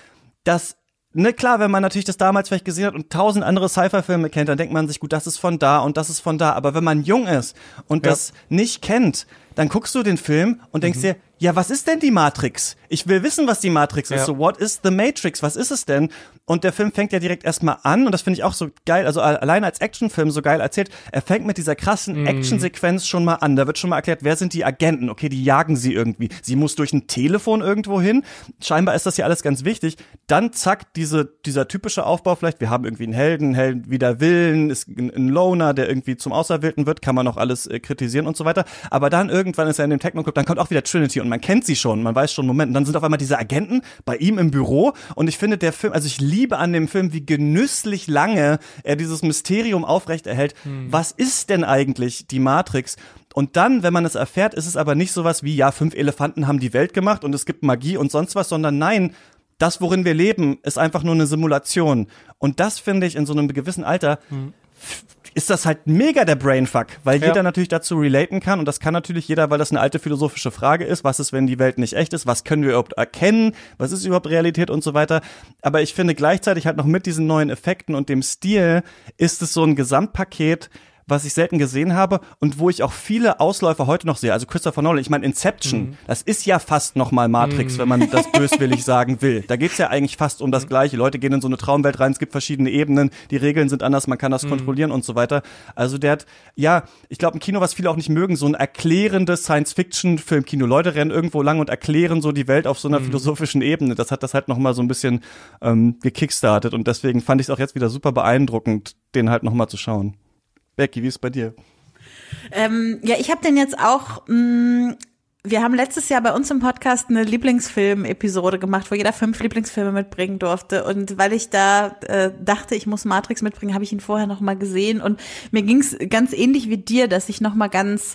dass ne, klar, wenn man natürlich das damals vielleicht gesehen hat und tausend andere Sci-Fi-Filme kennt, dann denkt man sich, gut, das ist von da und das ist von da. Aber wenn man jung ist und ja. das nicht kennt, dann guckst du den Film und denkst mhm. dir, ja, was ist denn die Matrix? Ich will wissen, was die Matrix ja. ist. So, what is the Matrix? Was ist es denn? Und der Film fängt ja direkt erstmal an und das finde ich auch so geil, also allein als Actionfilm so geil erzählt. Er fängt mit dieser krassen mm. Actionsequenz schon mal an. Da wird schon mal erklärt, wer sind die Agenten? Okay, die jagen sie irgendwie. Sie muss durch ein Telefon irgendwo hin. Scheinbar ist das ja alles ganz wichtig. Dann zack, diese, dieser typische Aufbau vielleicht. Wir haben irgendwie einen Helden, einen Helden wider Willen, ist ein, Loner, der irgendwie zum Auserwählten wird, kann man noch alles äh, kritisieren und so weiter. Aber dann irgendwann ist er in dem Techno-Club, dann kommt auch wieder Trinity und man kennt sie schon, man weiß schon, Moment, und dann sind auf einmal diese Agenten bei ihm im Büro und ich finde der Film, also ich liebe an dem Film, wie genüsslich lange er dieses Mysterium aufrechterhält. Hm. Was ist denn eigentlich die Matrix? Und dann, wenn man es erfährt, ist es aber nicht sowas wie, ja, fünf Elefanten haben die Welt gemacht und es gibt Magie und sonst was, sondern nein, das, worin wir leben, ist einfach nur eine Simulation. Und das finde ich in so einem gewissen Alter hm ist das halt mega der Brainfuck, weil ja. jeder natürlich dazu relaten kann und das kann natürlich jeder, weil das eine alte philosophische Frage ist. Was ist, wenn die Welt nicht echt ist? Was können wir überhaupt erkennen? Was ist überhaupt Realität und so weiter? Aber ich finde gleichzeitig halt noch mit diesen neuen Effekten und dem Stil ist es so ein Gesamtpaket, was ich selten gesehen habe und wo ich auch viele Ausläufer heute noch sehe. Also Christopher Nolan, ich meine Inception, mhm. das ist ja fast nochmal Matrix, mhm. wenn man das böswillig sagen will. Da geht's ja eigentlich fast um das Gleiche. Leute gehen in so eine Traumwelt rein, es gibt verschiedene Ebenen, die Regeln sind anders, man kann das mhm. kontrollieren und so weiter. Also der hat, ja, ich glaube, ein Kino, was viele auch nicht mögen, so ein erklärendes Science-Fiction-Filmkino. Leute rennen irgendwo lang und erklären so die Welt auf so einer mhm. philosophischen Ebene. Das hat das halt nochmal so ein bisschen ähm, gekickstartet und deswegen fand ich es auch jetzt wieder super beeindruckend, den halt nochmal zu schauen. Becky, wie ist es bei dir? Ähm, ja, ich habe den jetzt auch. Mh, mm, wir haben letztes Jahr bei uns im Podcast eine Lieblingsfilm-Episode gemacht, wo jeder fünf Lieblingsfilme mitbringen durfte. Und weil ich da äh, dachte, ich muss Matrix mitbringen, habe ich ihn vorher noch mal gesehen. Und mir ging es ganz ähnlich wie dir, dass ich noch mal ganz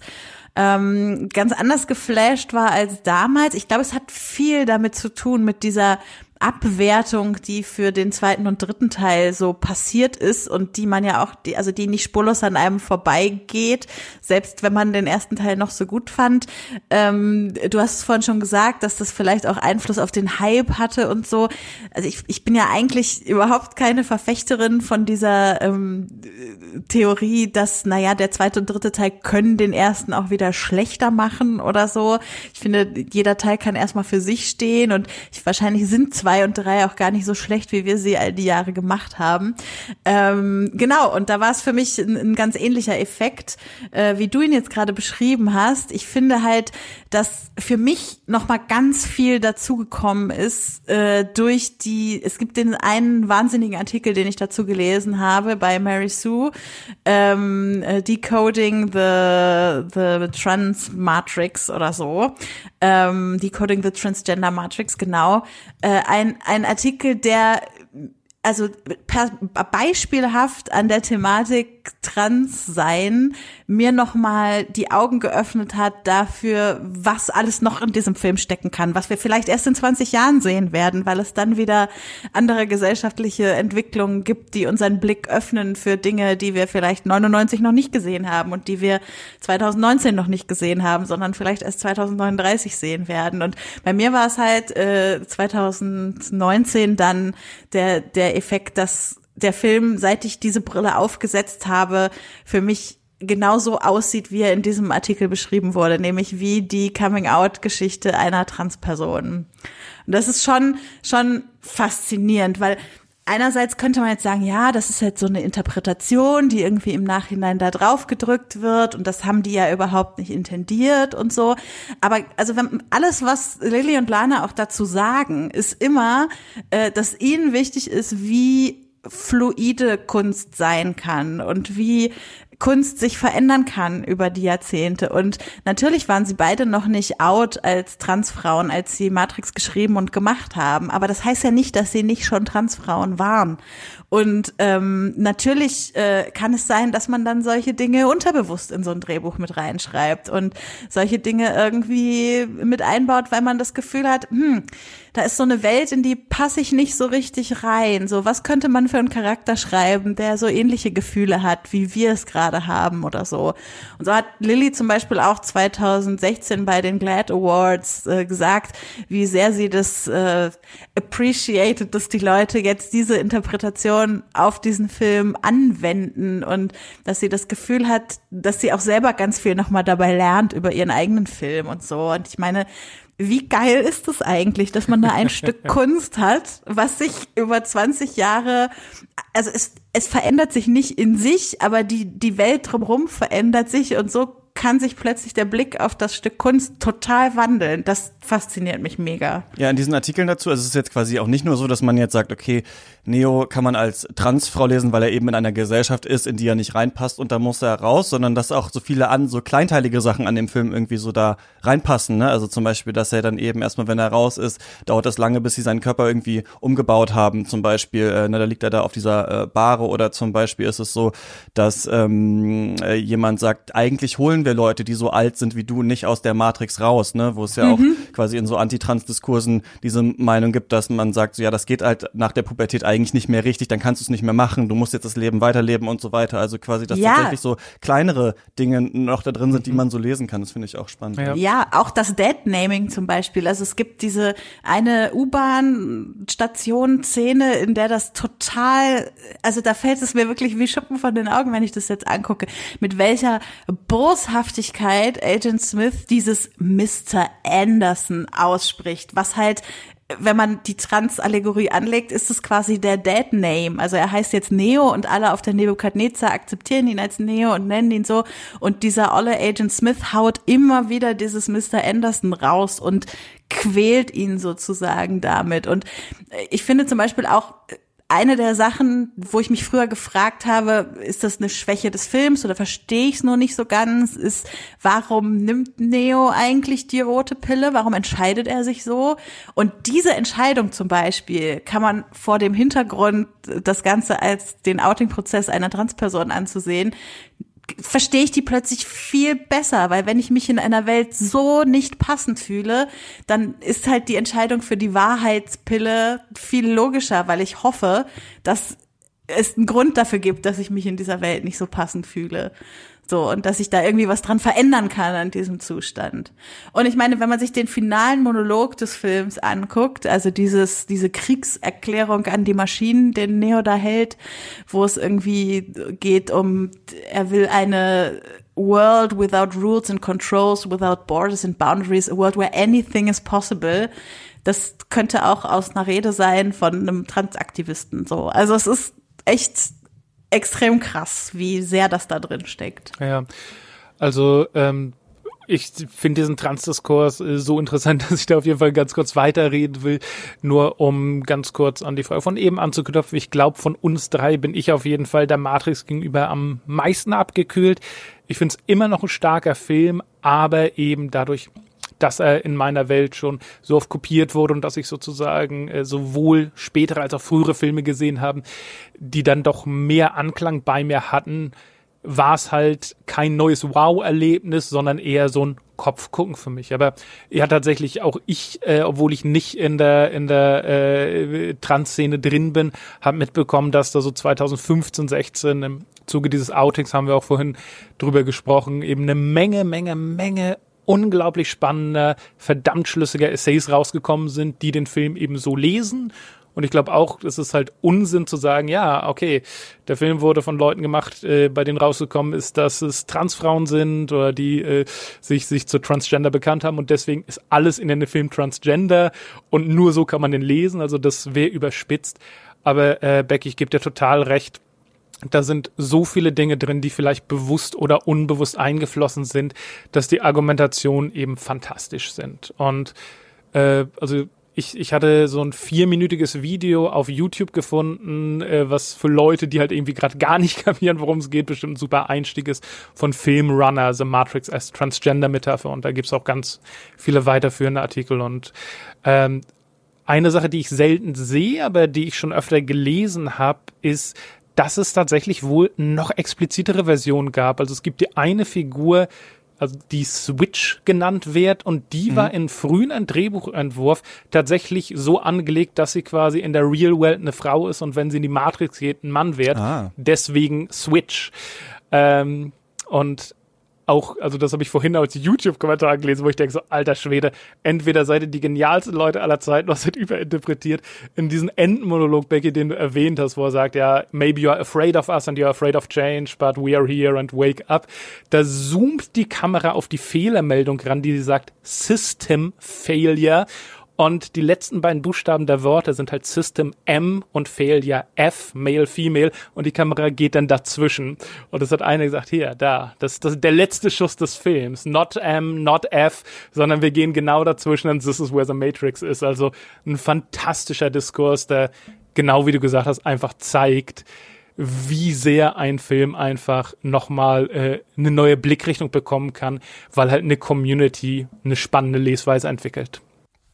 ähm, ganz anders geflasht war als damals. Ich glaube, es hat viel damit zu tun mit dieser Abwertung, die für den zweiten und dritten Teil so passiert ist und die man ja auch, die, also die nicht spurlos an einem vorbeigeht, selbst wenn man den ersten Teil noch so gut fand. Ähm, du hast es vorhin schon gesagt, dass das vielleicht auch Einfluss auf den Hype hatte und so. Also ich, ich bin ja eigentlich überhaupt keine Verfechterin von dieser ähm, Theorie, dass, naja, der zweite und dritte Teil können den ersten auch wieder schlechter machen oder so. Ich finde, jeder Teil kann erstmal für sich stehen und ich, wahrscheinlich sind zwei zwei und drei auch gar nicht so schlecht, wie wir sie all die Jahre gemacht haben. Ähm, genau, und da war es für mich ein, ein, ganz ähnlicher Effekt, äh, wie du ihn jetzt gerade beschrieben hast. Ich finde halt, dass für mich noch mal ganz viel dazugekommen ist äh, durch die. Es gibt den einen wahnsinnigen Artikel, den ich dazu gelesen habe bei Mary Sue, ähm, äh, Decoding the the Trans Matrix oder so, ähm, Decoding the Transgender Matrix, genau. Äh, ein, ein Artikel, der also beispielhaft an der Thematik Transsein mir nochmal die Augen geöffnet hat dafür, was alles noch in diesem Film stecken kann, was wir vielleicht erst in 20 Jahren sehen werden, weil es dann wieder andere gesellschaftliche Entwicklungen gibt, die unseren Blick öffnen für Dinge, die wir vielleicht 99 noch nicht gesehen haben und die wir 2019 noch nicht gesehen haben, sondern vielleicht erst 2039 sehen werden. Und bei mir war es halt äh, 2019 dann der, der Effekt, dass der Film, seit ich diese Brille aufgesetzt habe, für mich genauso aussieht, wie er in diesem Artikel beschrieben wurde, nämlich wie die Coming-out-Geschichte einer Transperson. Und das ist schon, schon faszinierend, weil einerseits könnte man jetzt sagen, ja, das ist jetzt so eine Interpretation, die irgendwie im Nachhinein da drauf gedrückt wird und das haben die ja überhaupt nicht intendiert und so. Aber also wenn alles, was Lilly und Lana auch dazu sagen, ist immer, äh, dass ihnen wichtig ist, wie fluide Kunst sein kann und wie Kunst sich verändern kann über die Jahrzehnte. Und natürlich waren sie beide noch nicht out als Transfrauen, als sie Matrix geschrieben und gemacht haben. Aber das heißt ja nicht, dass sie nicht schon Transfrauen waren. Und ähm, natürlich äh, kann es sein, dass man dann solche Dinge unterbewusst in so ein Drehbuch mit reinschreibt und solche Dinge irgendwie mit einbaut, weil man das Gefühl hat, hm, da ist so eine Welt, in die passe ich nicht so richtig rein. So, was könnte man für einen Charakter schreiben, der so ähnliche Gefühle hat, wie wir es gerade haben oder so. Und so hat Lilly zum Beispiel auch 2016 bei den Glad Awards äh, gesagt, wie sehr sie das äh, appreciated, dass die Leute jetzt diese Interpretation auf diesen Film anwenden und dass sie das Gefühl hat, dass sie auch selber ganz viel nochmal dabei lernt über ihren eigenen Film und so. Und ich meine, wie geil ist es eigentlich, dass man da ein Stück Kunst hat, was sich über 20 Jahre, also es, es verändert sich nicht in sich, aber die, die Welt drumherum verändert sich und so kann sich plötzlich der Blick auf das Stück Kunst total wandeln. Das fasziniert mich mega. Ja, in diesen Artikeln dazu, also es ist jetzt quasi auch nicht nur so, dass man jetzt sagt, okay, Neo kann man als Transfrau lesen, weil er eben in einer Gesellschaft ist, in die er nicht reinpasst und da muss er raus, sondern dass auch so viele an, so kleinteilige Sachen an dem Film irgendwie so da reinpassen, ne? Also zum Beispiel, dass er dann eben erstmal, wenn er raus ist, dauert das lange, bis sie seinen Körper irgendwie umgebaut haben. Zum Beispiel, äh, ne, da liegt er da auf dieser äh, Bahre oder zum Beispiel ist es so, dass ähm, äh, jemand sagt, eigentlich holen wir Leute, die so alt sind wie du, nicht aus der Matrix raus, ne? Wo es ja mhm. auch quasi in so Antitrans-Diskursen diese Meinung gibt, dass man sagt, so, ja, das geht halt nach der Pubertät eigentlich nicht mehr richtig, dann kannst du es nicht mehr machen, du musst jetzt das Leben weiterleben und so weiter. Also quasi, dass ja. tatsächlich so kleinere Dinge noch da drin sind, die mhm. man so lesen kann. Das finde ich auch spannend. Ja. ja, auch das Dead-Naming zum Beispiel. Also es gibt diese eine U-Bahn-Station-Szene, in der das total, also da fällt es mir wirklich wie Schuppen von den Augen, wenn ich das jetzt angucke, mit welcher Boshaftigkeit Agent Smith dieses Mr. Anderson ausspricht, was halt wenn man die Trans-Allegorie anlegt, ist es quasi der Dead Name. Also er heißt jetzt Neo und alle auf der Nebukadnezar akzeptieren ihn als Neo und nennen ihn so. Und dieser olle Agent Smith haut immer wieder dieses Mr. Anderson raus und quält ihn sozusagen damit. Und ich finde zum Beispiel auch, eine der Sachen, wo ich mich früher gefragt habe, ist das eine Schwäche des Films oder verstehe ich es nur nicht so ganz, ist, warum nimmt Neo eigentlich die rote Pille? Warum entscheidet er sich so? Und diese Entscheidung zum Beispiel kann man vor dem Hintergrund, das Ganze als den Outing-Prozess einer Transperson anzusehen, verstehe ich die plötzlich viel besser, weil wenn ich mich in einer Welt so nicht passend fühle, dann ist halt die Entscheidung für die Wahrheitspille viel logischer, weil ich hoffe, dass es einen Grund dafür gibt, dass ich mich in dieser Welt nicht so passend fühle. So, und dass ich da irgendwie was dran verändern kann an diesem Zustand. Und ich meine, wenn man sich den finalen Monolog des Films anguckt, also dieses, diese Kriegserklärung an die Maschinen, den Neo da hält, wo es irgendwie geht um, er will eine world without rules and controls, without borders and boundaries, a world where anything is possible. Das könnte auch aus einer Rede sein von einem Transaktivisten, so. Also es ist echt extrem krass, wie sehr das da drin steckt. Ja, also ähm, ich finde diesen Transdiskurs äh, so interessant, dass ich da auf jeden Fall ganz kurz weiterreden will. Nur um ganz kurz an die Frage von eben anzuknüpfen. Ich glaube, von uns drei bin ich auf jeden Fall der Matrix gegenüber am meisten abgekühlt. Ich finde es immer noch ein starker Film, aber eben dadurch dass er in meiner Welt schon so oft kopiert wurde und dass ich sozusagen äh, sowohl spätere als auch frühere Filme gesehen haben, die dann doch mehr Anklang bei mir hatten, war es halt kein neues Wow-Erlebnis, sondern eher so ein Kopfgucken für mich. Aber ja, tatsächlich auch ich, äh, obwohl ich nicht in der in der äh, Trans-Szene drin bin, habe mitbekommen, dass da so 2015, 16 im Zuge dieses Outings haben wir auch vorhin drüber gesprochen, eben eine Menge, Menge, Menge unglaublich spannende, verdammt schlüssige Essays rausgekommen sind, die den Film eben so lesen. Und ich glaube auch, es ist halt Unsinn zu sagen, ja, okay, der Film wurde von Leuten gemacht, äh, bei denen rausgekommen ist, dass es Transfrauen sind oder die äh, sich, sich zu Transgender bekannt haben und deswegen ist alles in dem Film Transgender und nur so kann man den lesen. Also das wäre überspitzt. Aber äh, Becky, ich gebe dir total recht da sind so viele Dinge drin, die vielleicht bewusst oder unbewusst eingeflossen sind, dass die Argumentation eben fantastisch sind. Und äh, also ich, ich hatte so ein vierminütiges Video auf YouTube gefunden, äh, was für Leute, die halt irgendwie gerade gar nicht kapieren, worum es geht, bestimmt ein super Einstieg ist, von Filmrunner, The Matrix als Transgender-Metapher. Und da gibt's auch ganz viele weiterführende Artikel. Und ähm, eine Sache, die ich selten sehe, aber die ich schon öfter gelesen habe, ist, dass es tatsächlich wohl noch explizitere Versionen gab. Also es gibt die eine Figur, also die Switch genannt wird und die mhm. war in frühen Drehbuchentwurf tatsächlich so angelegt, dass sie quasi in der Real World eine Frau ist und wenn sie in die Matrix geht, ein Mann wird. Ah. Deswegen Switch. Ähm, und auch, also das habe ich vorhin als YouTube-Kommentar gelesen, wo ich denke so, alter Schwede, entweder seid ihr die genialsten Leute aller Zeiten, was wird überinterpretiert, in diesen Endenmonolog, Becky, den du erwähnt hast, wo er sagt, ja, maybe you're afraid of us and you're afraid of change, but we are here and wake up. Da zoomt die Kamera auf die Fehlermeldung ran, die sagt System Failure und die letzten beiden Buchstaben der Worte sind halt System M und Failure F, Male, Female. Und die Kamera geht dann dazwischen. Und es hat einer gesagt, hier, da, das, das ist der letzte Schuss des Films. Not M, not F, sondern wir gehen genau dazwischen und this is where the Matrix is. Also ein fantastischer Diskurs, der, genau wie du gesagt hast, einfach zeigt, wie sehr ein Film einfach nochmal äh, eine neue Blickrichtung bekommen kann, weil halt eine Community eine spannende Lesweise entwickelt.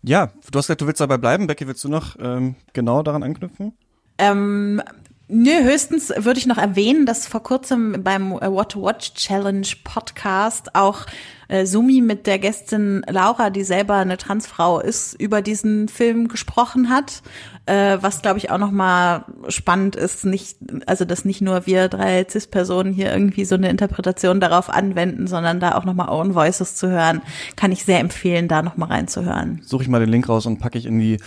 Ja, du hast gesagt, du willst dabei bleiben. Becky, willst du noch ähm, genau daran anknüpfen? Ähm, Nö, höchstens würde ich noch erwähnen, dass vor kurzem beim What to Watch Challenge Podcast auch äh, Sumi mit der Gästin Laura, die selber eine Transfrau ist, über diesen Film gesprochen hat. Äh, was glaube ich auch noch mal spannend ist, nicht also dass nicht nur wir drei Cis-Personen hier irgendwie so eine Interpretation darauf anwenden, sondern da auch noch mal Own Voices zu hören, kann ich sehr empfehlen, da noch mal reinzuhören. Suche ich mal den Link raus und packe ich in die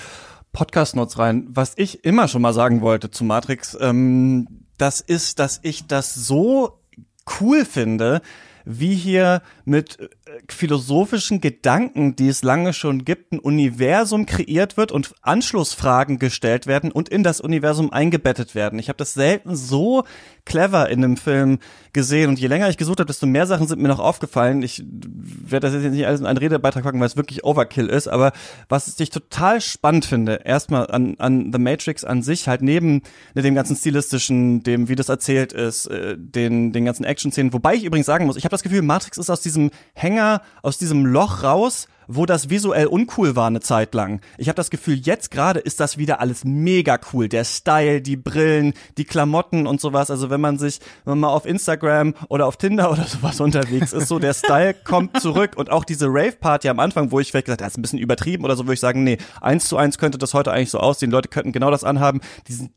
Podcast-Notes rein. Was ich immer schon mal sagen wollte zu Matrix, ähm, das ist, dass ich das so cool finde, wie hier mit philosophischen Gedanken, die es lange schon gibt, ein Universum kreiert wird und Anschlussfragen gestellt werden und in das Universum eingebettet werden. Ich habe das selten so clever in einem Film gesehen und je länger ich gesucht habe, desto mehr Sachen sind mir noch aufgefallen. Ich werde das jetzt nicht alles in einen Redebeitrag packen, weil es wirklich Overkill ist, aber was ich total spannend finde, erstmal an, an The Matrix an sich, halt neben ne, dem ganzen stilistischen, dem, wie das erzählt ist, äh, den, den ganzen Action-Szenen, wobei ich übrigens sagen muss, ich habe das Gefühl, Matrix ist aus diesem Hänger, aus diesem Loch raus, wo das visuell uncool war eine Zeit lang. Ich habe das Gefühl, jetzt gerade ist das wieder alles mega cool. Der Style, die Brillen, die Klamotten und sowas. Also wenn man sich, wenn man mal auf Instagram oder auf Tinder oder sowas unterwegs ist, so der Style kommt zurück und auch diese Rave-Party am Anfang, wo ich vielleicht gesagt, das ist ein bisschen übertrieben oder so, würde ich sagen, nee, eins zu eins könnte das heute eigentlich so aussehen. Leute könnten genau das anhaben. Diesen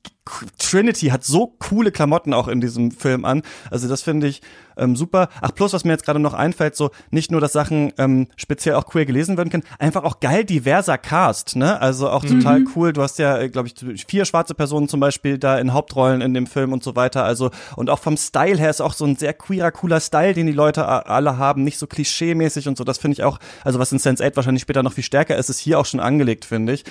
Trinity hat so coole Klamotten auch in diesem Film an. Also das finde ich ähm, super. Ach, plus, was mir jetzt gerade noch einfällt, so nicht nur, dass Sachen ähm, speziell auch queer gelesen werden können, einfach auch geil diverser Cast, ne? Also auch mhm. total cool. Du hast ja, äh, glaube ich, vier schwarze Personen zum Beispiel da in Hauptrollen in dem Film und so weiter. Also und auch vom Style her ist auch so ein sehr queerer, cooler Style, den die Leute alle haben, nicht so klischee-mäßig und so. Das finde ich auch, also was in Sense 8 wahrscheinlich später noch viel stärker ist, ist hier auch schon angelegt, finde ich.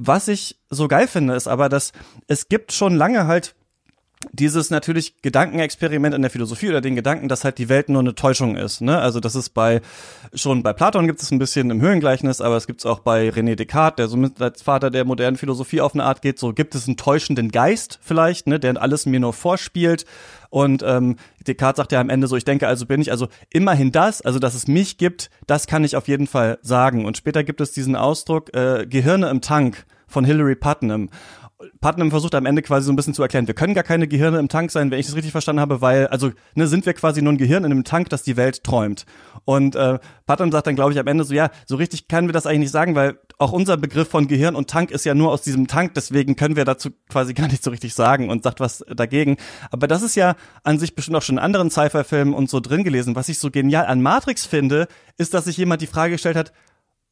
Was ich so geil finde, ist aber, dass es gibt schon lange halt dieses natürlich Gedankenexperiment in der Philosophie oder den Gedanken, dass halt die Welt nur eine Täuschung ist. Ne? Also das ist bei schon bei Platon gibt es ein bisschen im Höhengleichnis, aber es gibt es auch bei René Descartes, der somit als Vater der modernen Philosophie auf eine Art geht. So gibt es einen täuschenden Geist vielleicht, ne, der alles mir nur vorspielt. Und ähm, Descartes sagt ja am Ende so, ich denke, also bin ich, also immerhin das, also dass es mich gibt, das kann ich auf jeden Fall sagen. Und später gibt es diesen Ausdruck äh, Gehirne im Tank von Hilary Putnam. Putnam versucht am Ende quasi so ein bisschen zu erklären, wir können gar keine Gehirne im Tank sein, wenn ich das richtig verstanden habe, weil, also, ne, sind wir quasi nur ein Gehirn in einem Tank, das die Welt träumt. Und äh, Putnam sagt dann, glaube ich, am Ende so, ja, so richtig können wir das eigentlich nicht sagen, weil auch unser Begriff von Gehirn und Tank ist ja nur aus diesem Tank, deswegen können wir dazu quasi gar nicht so richtig sagen und sagt was dagegen. Aber das ist ja an sich bestimmt auch schon in anderen Sci-Fi-Filmen und so drin gelesen. Was ich so genial an Matrix finde, ist, dass sich jemand die Frage gestellt hat,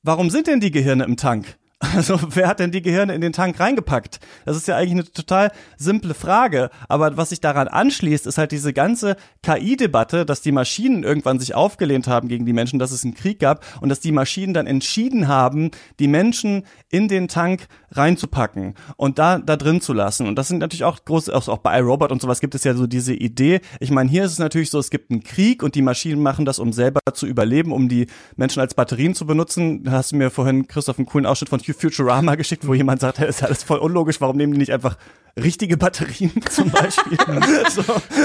warum sind denn die Gehirne im Tank? Also wer hat denn die Gehirne in den Tank reingepackt? Das ist ja eigentlich eine total simple Frage. Aber was sich daran anschließt, ist halt diese ganze KI-Debatte, dass die Maschinen irgendwann sich aufgelehnt haben gegen die Menschen, dass es einen Krieg gab und dass die Maschinen dann entschieden haben, die Menschen in den Tank reinzupacken und da, da drin zu lassen. Und das sind natürlich auch große, auch bei iRobot und sowas gibt es ja so diese Idee. Ich meine, hier ist es natürlich so, es gibt einen Krieg und die Maschinen machen das, um selber zu überleben, um die Menschen als Batterien zu benutzen. Da hast du mir vorhin, Christoph, einen coolen Ausschnitt von Futurama geschickt, wo jemand sagt, das ist alles voll unlogisch, warum nehmen die nicht einfach richtige Batterien zum Beispiel. so,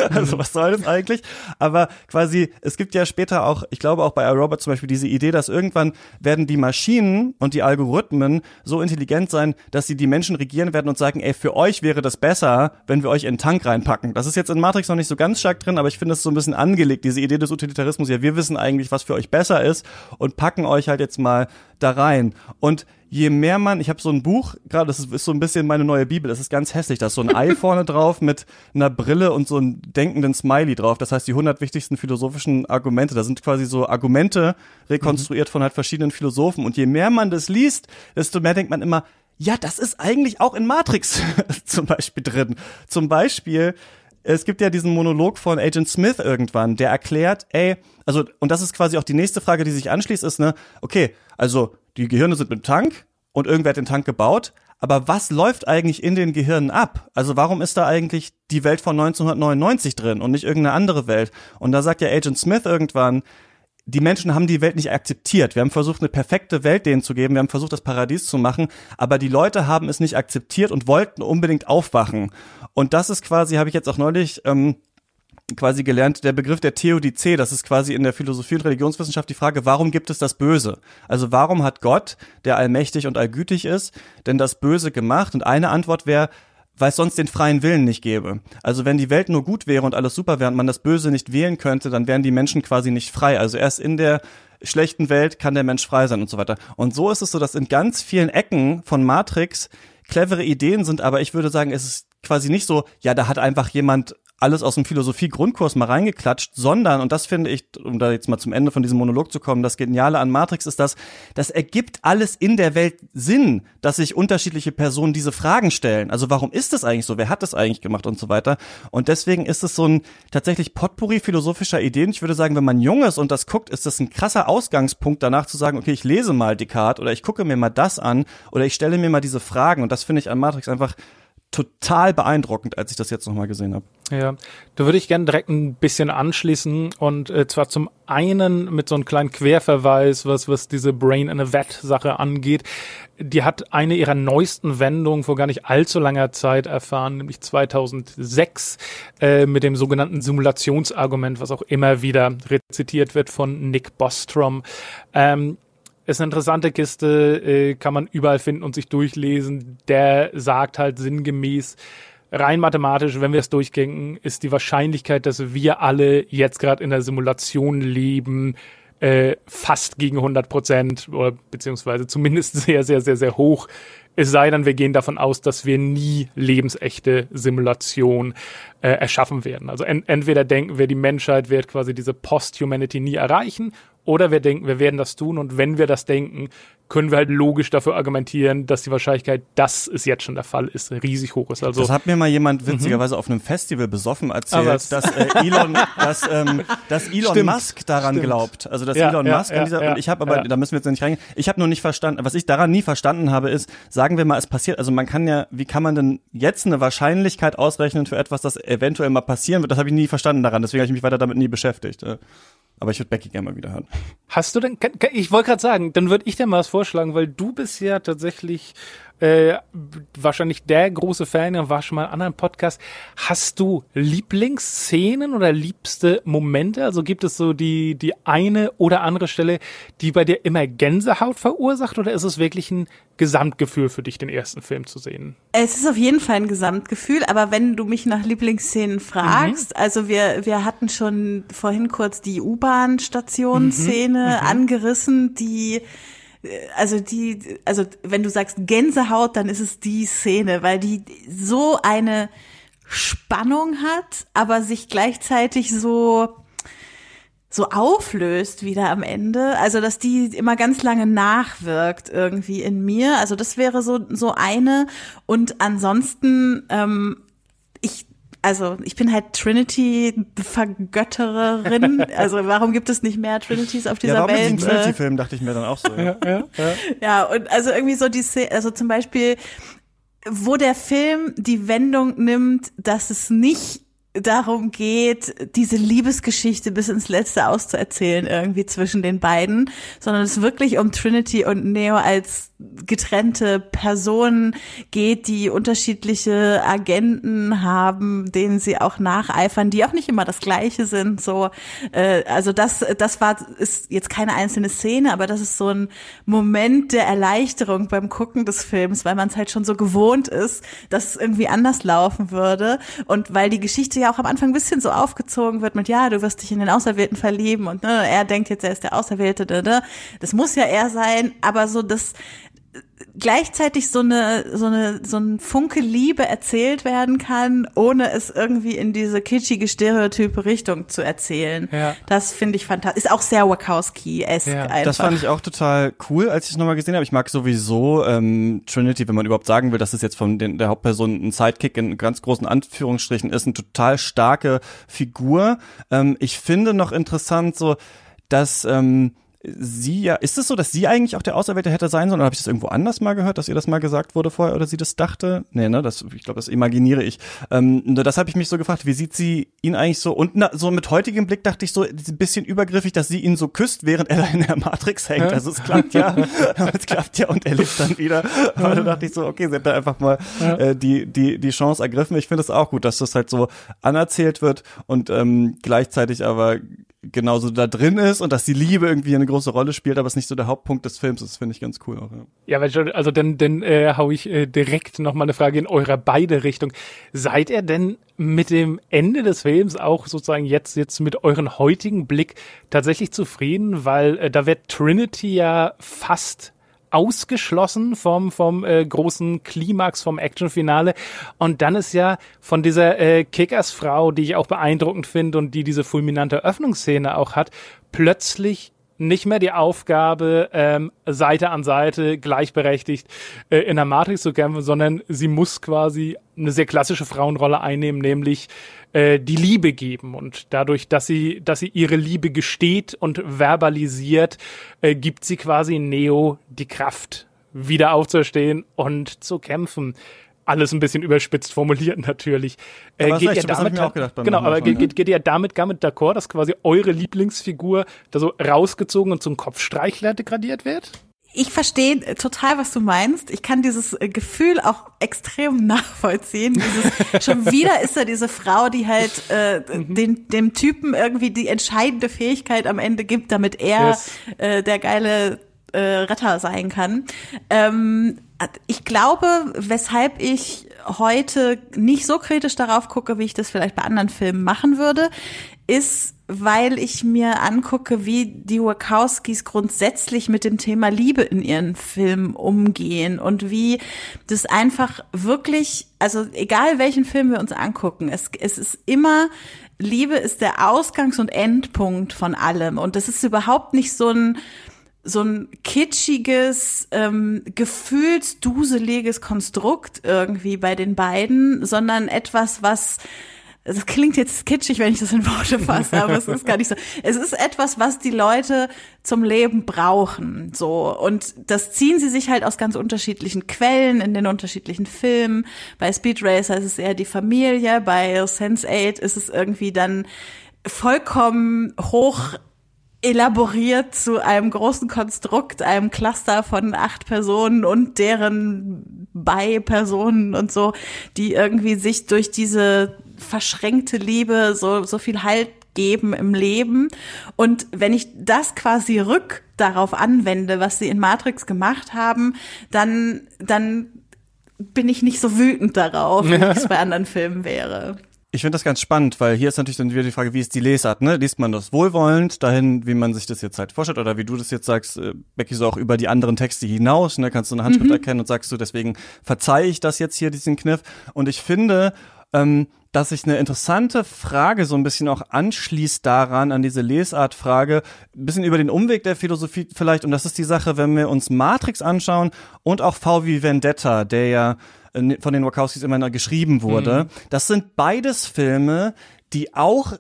also was soll das eigentlich? Aber quasi, es gibt ja später auch, ich glaube auch bei iRobot zum Beispiel diese Idee, dass irgendwann werden die Maschinen und die Algorithmen so intelligent sein, dass sie die Menschen regieren werden und sagen, ey, für euch wäre das besser, wenn wir euch in den Tank reinpacken. Das ist jetzt in Matrix noch nicht so ganz stark drin, aber ich finde es so ein bisschen angelegt, diese Idee des Utilitarismus. Ja, wir wissen eigentlich, was für euch besser ist und packen euch halt jetzt mal da rein. Und je mehr man, ich habe so ein Buch, gerade das ist, ist, so ein bisschen meine neue Bibel, das ist ganz hässlich, da ist so ein Ei vorne drauf mit einer Brille und so einem denkenden Smiley drauf. Das heißt, die 100 wichtigsten philosophischen Argumente, da sind quasi so Argumente rekonstruiert mhm. von halt verschiedenen Philosophen. Und je mehr man das liest, desto mehr denkt man immer, ja, das ist eigentlich auch in Matrix zum Beispiel drin. Zum Beispiel, es gibt ja diesen Monolog von Agent Smith irgendwann, der erklärt, ey, also, und das ist quasi auch die nächste Frage, die sich anschließt, ist, ne, okay, also die Gehirne sind mit Tank und irgendwer hat den Tank gebaut. Aber was läuft eigentlich in den Gehirnen ab? Also warum ist da eigentlich die Welt von 1999 drin und nicht irgendeine andere Welt? Und da sagt ja Agent Smith irgendwann, die Menschen haben die Welt nicht akzeptiert. Wir haben versucht, eine perfekte Welt denen zu geben. Wir haben versucht, das Paradies zu machen. Aber die Leute haben es nicht akzeptiert und wollten unbedingt aufwachen. Und das ist quasi, habe ich jetzt auch neulich ähm, quasi gelernt, der Begriff der Theodizee, das ist quasi in der Philosophie und Religionswissenschaft die Frage, warum gibt es das Böse? Also warum hat Gott, der allmächtig und allgütig ist, denn das Böse gemacht? Und eine Antwort wäre, weil es sonst den freien Willen nicht gäbe. Also wenn die Welt nur gut wäre und alles super wäre und man das Böse nicht wählen könnte, dann wären die Menschen quasi nicht frei. Also erst in der schlechten Welt kann der Mensch frei sein und so weiter. Und so ist es so, dass in ganz vielen Ecken von Matrix clevere Ideen sind, aber ich würde sagen, es ist quasi nicht so, ja, da hat einfach jemand alles aus dem Philosophie-Grundkurs mal reingeklatscht, sondern, und das finde ich, um da jetzt mal zum Ende von diesem Monolog zu kommen, das Geniale an Matrix ist das, das ergibt alles in der Welt Sinn, dass sich unterschiedliche Personen diese Fragen stellen. Also warum ist das eigentlich so? Wer hat das eigentlich gemacht und so weiter? Und deswegen ist es so ein tatsächlich Potpourri philosophischer Ideen. Ich würde sagen, wenn man jung ist und das guckt, ist das ein krasser Ausgangspunkt danach zu sagen, okay, ich lese mal Descartes oder ich gucke mir mal das an oder ich stelle mir mal diese Fragen. Und das finde ich an Matrix einfach total beeindruckend, als ich das jetzt nochmal gesehen habe. Ja, da würde ich gerne direkt ein bisschen anschließen und äh, zwar zum einen mit so einem kleinen Querverweis, was, was diese Brain in a Vet Sache angeht. Die hat eine ihrer neuesten Wendungen vor gar nicht allzu langer Zeit erfahren, nämlich 2006 äh, mit dem sogenannten Simulationsargument, was auch immer wieder rezitiert wird von Nick Bostrom. Ähm, ist eine interessante Kiste, äh, kann man überall finden und sich durchlesen. Der sagt halt sinngemäß, rein mathematisch, wenn wir es durchgängen, ist die Wahrscheinlichkeit, dass wir alle jetzt gerade in der Simulation leben, äh, fast gegen 100 Prozent oder beziehungsweise zumindest sehr, sehr, sehr, sehr hoch. Es sei denn, wir gehen davon aus, dass wir nie lebensechte Simulation äh, erschaffen werden. Also en entweder denken wir, die Menschheit wird quasi diese Post-Humanity nie erreichen oder wir denken, wir werden das tun und wenn wir das denken, können wir halt logisch dafür argumentieren, dass die Wahrscheinlichkeit, dass es jetzt schon der Fall ist, riesig hoch ist. Also das hat mir mal jemand witzigerweise mhm. auf einem Festival besoffen erzählt, dass äh, Elon, dass, ähm, dass Elon stimmt, Musk daran stimmt. glaubt. Also dass ja, Elon ja, Musk ja, an dieser und ich habe aber, da müssen wir jetzt nicht reingehen. Ich habe nur nicht verstanden, was ich daran nie verstanden habe, ist, sagen wir mal, es passiert. Also man kann ja, wie kann man denn jetzt eine Wahrscheinlichkeit ausrechnen für etwas, das eventuell mal passieren wird? Das habe ich nie verstanden daran. Deswegen habe ich mich weiter damit nie beschäftigt. Aber ich würde Becky gerne mal wieder hören. Hast du denn, ich wollte gerade sagen, dann würde ich dir mal was vorschlagen, weil du bist ja tatsächlich äh, wahrscheinlich der große Fan, war schon mal in anderen Podcast. Hast du Lieblingsszenen oder liebste Momente? Also gibt es so die, die eine oder andere Stelle, die bei dir immer Gänsehaut verursacht oder ist es wirklich ein Gesamtgefühl für dich, den ersten Film zu sehen? Es ist auf jeden Fall ein Gesamtgefühl, aber wenn du mich nach Lieblingsszenen fragst, mhm. also wir, wir hatten schon vorhin kurz die U-Bahn-Station-Szene mhm. mhm. angerissen, die also die, also wenn du sagst Gänsehaut, dann ist es die Szene, weil die so eine Spannung hat, aber sich gleichzeitig so so auflöst wieder am Ende, also dass die immer ganz lange nachwirkt irgendwie in mir. Also das wäre so so eine und ansonsten ähm, also ich bin halt Trinity-Vergöttererin. Also warum gibt es nicht mehr Trinities auf dieser ja, warum Welt? Ja, Trinity-Film dachte ich mir dann auch so. Ja, ja, ja. ja und also irgendwie so die, Szene, also zum Beispiel, wo der Film die Wendung nimmt, dass es nicht darum geht, diese Liebesgeschichte bis ins Letzte auszuerzählen irgendwie zwischen den beiden, sondern es wirklich um Trinity und Neo als getrennte Personen geht, die unterschiedliche Agenten haben, denen sie auch nacheifern, die auch nicht immer das Gleiche sind. So, äh, also das, das war ist jetzt keine einzelne Szene, aber das ist so ein Moment der Erleichterung beim Gucken des Films, weil man es halt schon so gewohnt ist, dass es irgendwie anders laufen würde und weil die Geschichte ja auch am Anfang ein bisschen so aufgezogen wird mit ja, du wirst dich in den Auserwählten verlieben und ne, er denkt jetzt, er ist der Auserwählte, ne, ne. das muss ja er sein, aber so das gleichzeitig so eine so eine so ein Funke Liebe erzählt werden kann, ohne es irgendwie in diese kitschige Stereotype Richtung zu erzählen. Ja. Das finde ich fantastisch. Ist auch sehr Wachowski-esque ja. einfach. Das fand ich auch total cool, als ich es nochmal gesehen habe. Ich mag sowieso ähm, Trinity, wenn man überhaupt sagen will, dass es jetzt von den, der Hauptperson ein Sidekick in ganz großen Anführungsstrichen ist, eine total starke Figur. Ähm, ich finde noch interessant so, dass ähm, sie ja, ist es so, dass sie eigentlich auch der Auserwählte hätte sein sollen? Oder habe ich das irgendwo anders mal gehört, dass ihr das mal gesagt wurde vorher oder sie das dachte? Nee, ne, das, ich glaube, das imaginiere ich. Ähm, das habe ich mich so gefragt, wie sieht sie ihn eigentlich so? Und na, so mit heutigem Blick dachte ich so, ein bisschen übergriffig, dass sie ihn so küsst, während er da in der Matrix hängt. Also es klappt ja, es klappt ja und er lebt dann wieder. Aber da dachte ich so, okay, sie hat da einfach mal äh, die, die, die Chance ergriffen. Ich finde es auch gut, dass das halt so anerzählt wird und ähm, gleichzeitig aber genauso da drin ist und dass die Liebe irgendwie eine große Rolle spielt, aber es nicht so der Hauptpunkt des Films ist, finde ich ganz cool auch. Ja, ja also dann, dann äh, hau ich äh, direkt noch mal eine Frage in eurer beide Richtung. Seid ihr denn mit dem Ende des Films auch sozusagen jetzt jetzt mit euren heutigen Blick tatsächlich zufrieden, weil äh, da wird Trinity ja fast ausgeschlossen vom, vom äh, großen Klimax, vom Actionfinale. Und dann ist ja von dieser äh, Kickers-Frau, die ich auch beeindruckend finde und die diese fulminante Öffnungsszene auch hat, plötzlich nicht mehr die Aufgabe, ähm, Seite an Seite gleichberechtigt äh, in der Matrix zu kämpfen, sondern sie muss quasi eine sehr klassische Frauenrolle einnehmen, nämlich äh, die Liebe geben. Und dadurch, dass sie, dass sie ihre Liebe gesteht und verbalisiert, äh, gibt sie quasi Neo die Kraft, wieder aufzustehen und zu kämpfen alles ein bisschen überspitzt formuliert natürlich. Äh, geht ihr damit, genau, aber geht, geht, geht ihr damit, damit d'accord, dass quasi eure Lieblingsfigur da so rausgezogen und zum Kopfstreichler degradiert wird? Ich verstehe total, was du meinst. Ich kann dieses äh, Gefühl auch extrem nachvollziehen. Dieses, schon wieder ist da diese Frau, die halt äh, mhm. den, dem Typen irgendwie die entscheidende Fähigkeit am Ende gibt, damit er yes. äh, der geile äh, Retter sein kann. Ähm, ich glaube, weshalb ich heute nicht so kritisch darauf gucke, wie ich das vielleicht bei anderen Filmen machen würde, ist, weil ich mir angucke, wie die Wachowskis grundsätzlich mit dem Thema Liebe in ihren Filmen umgehen und wie das einfach wirklich, also egal welchen Film wir uns angucken, es, es ist immer Liebe ist der Ausgangs- und Endpunkt von allem und das ist überhaupt nicht so ein so ein kitschiges, ähm, gefühlsduseliges Konstrukt irgendwie bei den beiden, sondern etwas, was das klingt jetzt kitschig, wenn ich das in Worte fasse, aber es ist gar nicht so. Es ist etwas, was die Leute zum Leben brauchen, so. Und das ziehen sie sich halt aus ganz unterschiedlichen Quellen, in den unterschiedlichen Filmen. Bei Speed Racer ist es eher die Familie, bei Sense8 ist es irgendwie dann vollkommen hoch elaboriert zu einem großen Konstrukt, einem Cluster von acht Personen und deren Beipersonen und so, die irgendwie sich durch diese verschränkte Liebe so, so viel Halt geben im Leben. Und wenn ich das quasi rück darauf anwende, was sie in Matrix gemacht haben, dann, dann bin ich nicht so wütend darauf, wie es bei anderen Filmen wäre. Ich finde das ganz spannend, weil hier ist natürlich dann wieder die Frage, wie ist die Lesart, ne? Liest man das wohlwollend dahin, wie man sich das jetzt halt vorstellt, oder wie du das jetzt sagst, äh, Becky, so auch über die anderen Texte hinaus, ne? Kannst du eine Handschrift mhm. erkennen und sagst du, deswegen verzeihe ich das jetzt hier, diesen Kniff. Und ich finde, ähm, dass sich eine interessante Frage so ein bisschen auch anschließt daran, an diese Lesartfrage, ein bisschen über den Umweg der Philosophie vielleicht. Und das ist die Sache, wenn wir uns Matrix anschauen und auch V wie Vendetta, der ja äh, von den Wachowskis immer noch geschrieben wurde. Mhm. Das sind beides Filme, die auch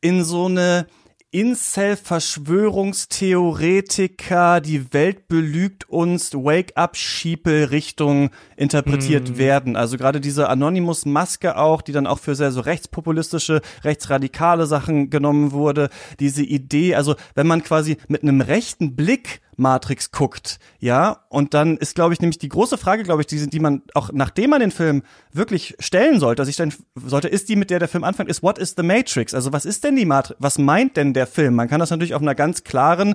in so eine Incel-Verschwörungstheoretiker, die Welt belügt uns, Wake-up-Schiepel-Richtung interpretiert mm. werden. Also gerade diese Anonymous-Maske auch, die dann auch für sehr so rechtspopulistische, rechtsradikale Sachen genommen wurde. Diese Idee, also wenn man quasi mit einem rechten Blick Matrix guckt, ja, und dann ist, glaube ich, nämlich die große Frage, glaube ich, die, die man auch nachdem man den Film wirklich stellen sollte, also ich stellen sollte, ist die, mit der der Film anfängt, ist What is the Matrix? Also was ist denn die Matrix? Was meint denn der Film? Man kann das natürlich auf einer ganz klaren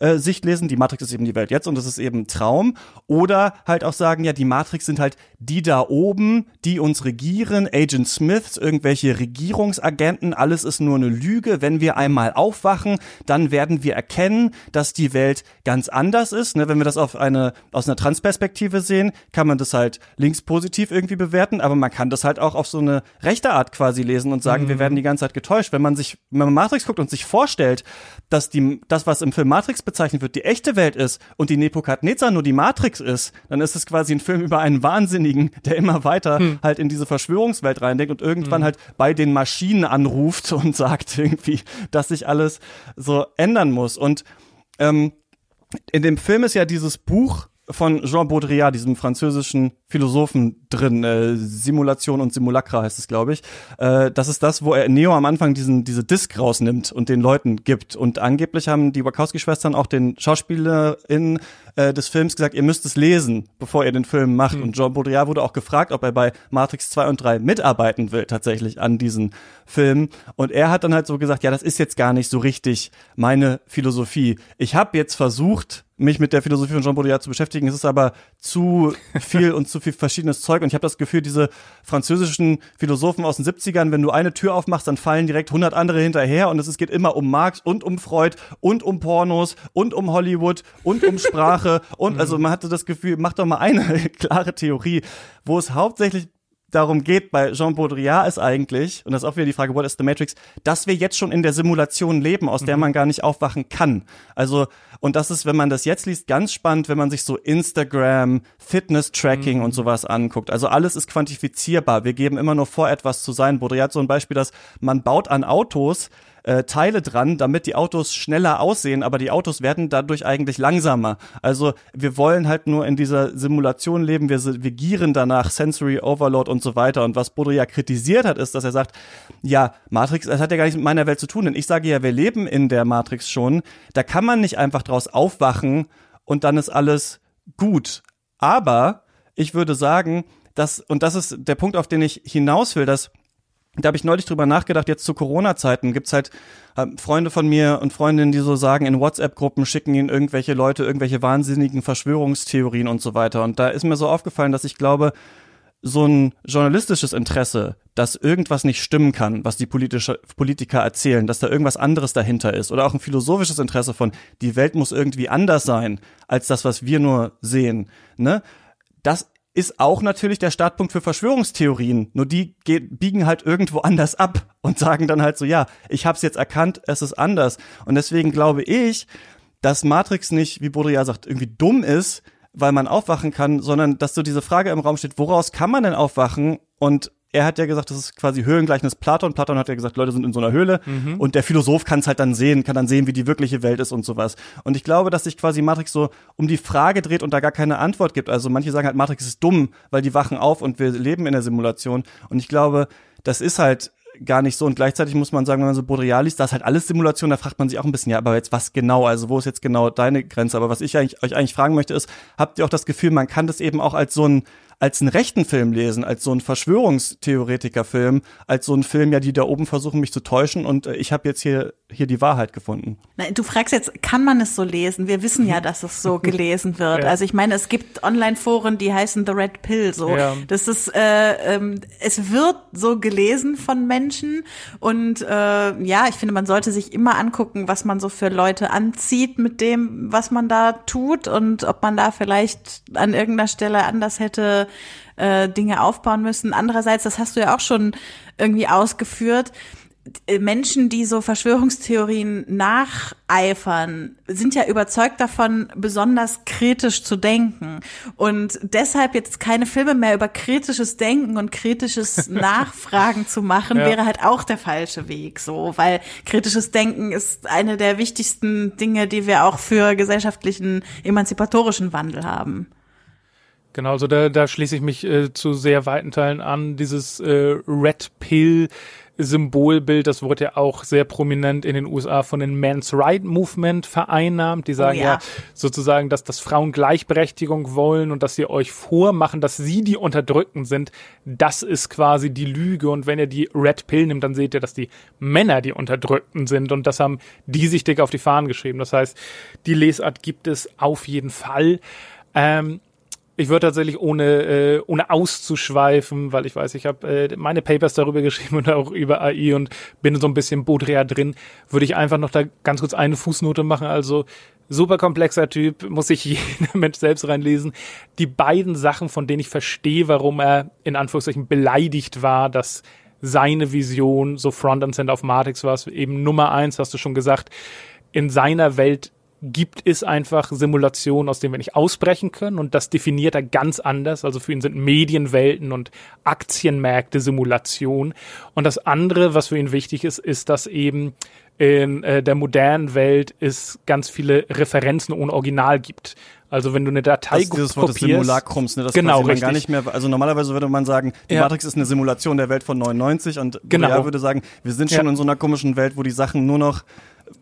äh, Sicht lesen, die Matrix ist eben die Welt jetzt und das ist eben Traum. Oder halt auch sagen, ja, die Matrix sind halt die da oben, die uns regieren, Agent Smiths, irgendwelche Regierungsagenten, alles ist nur eine Lüge. Wenn wir einmal aufwachen, dann werden wir erkennen, dass die Welt ganz anders ist. Ne? Wenn wir das auf eine, aus einer Transperspektive sehen, kann man das halt links positiv irgendwie bewerten, aber man kann das halt auch auf so eine rechte Art quasi lesen und sagen, mhm. wir werden die ganze Zeit getäuscht. Wenn man sich, wenn man Matrix guckt und sich vorstellt, dass die, das, was im Film Matrix bezeichnet wird, die echte Welt ist und die Nebukadnezar nur die Matrix ist, dann ist es quasi ein Film über einen Wahnsinnigen, der immer weiter hm. halt in diese Verschwörungswelt reindenkt und irgendwann hm. halt bei den Maschinen anruft und sagt irgendwie, dass sich alles so ändern muss. Und ähm, in dem Film ist ja dieses Buch von Jean Baudrillard, diesem französischen Philosophen drin, äh, Simulation und Simulacra heißt es, glaube ich. Äh, das ist das, wo er Neo am Anfang diesen diese Disc rausnimmt und den Leuten gibt. Und angeblich haben die Wachowski-Schwestern auch den SchauspielerInnen äh, des Films gesagt, ihr müsst es lesen, bevor ihr den Film macht. Mhm. Und Jean Baudrillard wurde auch gefragt, ob er bei Matrix 2 und 3 mitarbeiten will, tatsächlich an diesen Filmen. Und er hat dann halt so gesagt, ja, das ist jetzt gar nicht so richtig meine Philosophie. Ich habe jetzt versucht, mich mit der Philosophie von Jean Baudrillard zu beschäftigen. Es ist aber zu viel und zu viel verschiedenes Zeug. Und ich habe das Gefühl, diese französischen Philosophen aus den 70ern, wenn du eine Tür aufmachst, dann fallen direkt 100 andere hinterher. Und es geht immer um Marx und um Freud und um Pornos und um Hollywood und um Sprache. und also man hatte das Gefühl, mach doch mal eine klare Theorie, wo es hauptsächlich darum geht bei Jean Baudrillard ist eigentlich, und das ist auch wieder die Frage, what is the Matrix, dass wir jetzt schon in der Simulation leben, aus der mhm. man gar nicht aufwachen kann. Also, und das ist, wenn man das jetzt liest, ganz spannend, wenn man sich so Instagram, Fitness-Tracking mhm. und sowas anguckt. Also alles ist quantifizierbar. Wir geben immer nur vor, etwas zu sein. Baudrillard hat so ein Beispiel, dass man baut an Autos, äh, Teile dran, damit die Autos schneller aussehen, aber die Autos werden dadurch eigentlich langsamer. Also wir wollen halt nur in dieser Simulation leben, wir, wir gieren danach, Sensory Overload und so weiter. Und was Bodo ja kritisiert hat, ist, dass er sagt, ja, Matrix, das hat ja gar nichts mit meiner Welt zu tun, denn ich sage ja, wir leben in der Matrix schon. Da kann man nicht einfach draus aufwachen und dann ist alles gut. Aber ich würde sagen, dass, und das ist der Punkt, auf den ich hinaus will, dass da habe ich neulich drüber nachgedacht, jetzt zu Corona-Zeiten gibt's halt äh, Freunde von mir und Freundinnen, die so sagen, in WhatsApp-Gruppen schicken ihnen irgendwelche Leute irgendwelche wahnsinnigen Verschwörungstheorien und so weiter. Und da ist mir so aufgefallen, dass ich glaube, so ein journalistisches Interesse, dass irgendwas nicht stimmen kann, was die politische, Politiker erzählen, dass da irgendwas anderes dahinter ist, oder auch ein philosophisches Interesse von, die Welt muss irgendwie anders sein, als das, was wir nur sehen, ne? Das ist auch natürlich der Startpunkt für Verschwörungstheorien. Nur die biegen halt irgendwo anders ab und sagen dann halt so, ja, ich hab's jetzt erkannt, es ist anders. Und deswegen glaube ich, dass Matrix nicht, wie Baudrillard sagt, irgendwie dumm ist, weil man aufwachen kann, sondern dass so diese Frage im Raum steht, woraus kann man denn aufwachen? Und er hat ja gesagt, das ist quasi Höhlengleichnis Platon. Platon hat ja gesagt, Leute sind in so einer Höhle mhm. und der Philosoph kann es halt dann sehen, kann dann sehen, wie die wirkliche Welt ist und sowas. Und ich glaube, dass sich quasi Matrix so um die Frage dreht und da gar keine Antwort gibt. Also manche sagen halt, Matrix ist dumm, weil die wachen auf und wir leben in der Simulation. Und ich glaube, das ist halt gar nicht so. Und gleichzeitig muss man sagen, wenn man so Baudrillard liest, da ist halt alles Simulation, da fragt man sich auch ein bisschen, ja, aber jetzt was genau? Also wo ist jetzt genau deine Grenze? Aber was ich eigentlich, euch eigentlich fragen möchte, ist, habt ihr auch das Gefühl, man kann das eben auch als so ein als einen rechten Film lesen, als so einen Verschwörungstheoretiker-Film, als so einen Film, ja, die da oben versuchen, mich zu täuschen und äh, ich habe jetzt hier, hier die Wahrheit gefunden. Nein, du fragst jetzt, kann man es so lesen? Wir wissen ja, dass es so gelesen wird. Ja. Also ich meine, es gibt Online-Foren, die heißen The Red Pill, so. Ja. Das ist, äh, ähm, es wird so gelesen von Menschen und äh, ja, ich finde, man sollte sich immer angucken, was man so für Leute anzieht mit dem, was man da tut und ob man da vielleicht an irgendeiner Stelle anders hätte äh, Dinge aufbauen müssen. Andererseits, das hast du ja auch schon irgendwie ausgeführt, äh, Menschen, die so Verschwörungstheorien nacheifern, sind ja überzeugt davon, besonders kritisch zu denken. Und deshalb jetzt keine Filme mehr über kritisches Denken und kritisches Nachfragen zu machen, ja. wäre halt auch der falsche Weg, so, weil kritisches Denken ist eine der wichtigsten Dinge, die wir auch für gesellschaftlichen emanzipatorischen Wandel haben. Genau, also da, da schließe ich mich äh, zu sehr weiten Teilen an. Dieses äh, Red Pill Symbolbild, das wurde ja auch sehr prominent in den USA von den Men's Right Movement vereinnahmt. Die sagen oh ja. ja. sozusagen, dass das Frauen Gleichberechtigung wollen und dass sie euch vormachen, dass sie die Unterdrückten sind. Das ist quasi die Lüge. Und wenn ihr die Red Pill nimmt, dann seht ihr, dass die Männer die Unterdrückten sind. Und das haben die sich dick auf die Fahnen geschrieben. Das heißt, die Lesart gibt es auf jeden Fall. Ähm, ich würde tatsächlich ohne äh, ohne auszuschweifen, weil ich weiß, ich habe äh, meine Papers darüber geschrieben und auch über AI und bin so ein bisschen Baudrillard drin, würde ich einfach noch da ganz kurz eine Fußnote machen. Also super komplexer Typ, muss sich jeder Mensch selbst reinlesen. Die beiden Sachen, von denen ich verstehe, warum er in Anführungszeichen beleidigt war, dass seine Vision so Front and Center auf Matrix war, eben Nummer eins, hast du schon gesagt, in seiner Welt gibt es einfach Simulationen, aus denen wir nicht ausbrechen können und das definiert er ganz anders. Also für ihn sind Medienwelten und Aktienmärkte Simulation. Und das andere, was für ihn wichtig ist, ist, dass eben in äh, der modernen Welt es ganz viele Referenzen ohne Original gibt. Also wenn du eine Datei das ist dieses Wort des Simulakrums, ne? das genau, man gar nicht mehr, also normalerweise würde man sagen, die ja. Matrix ist eine Simulation der Welt von 99 und genau. würde sagen, wir sind schon ja. in so einer komischen Welt, wo die Sachen nur noch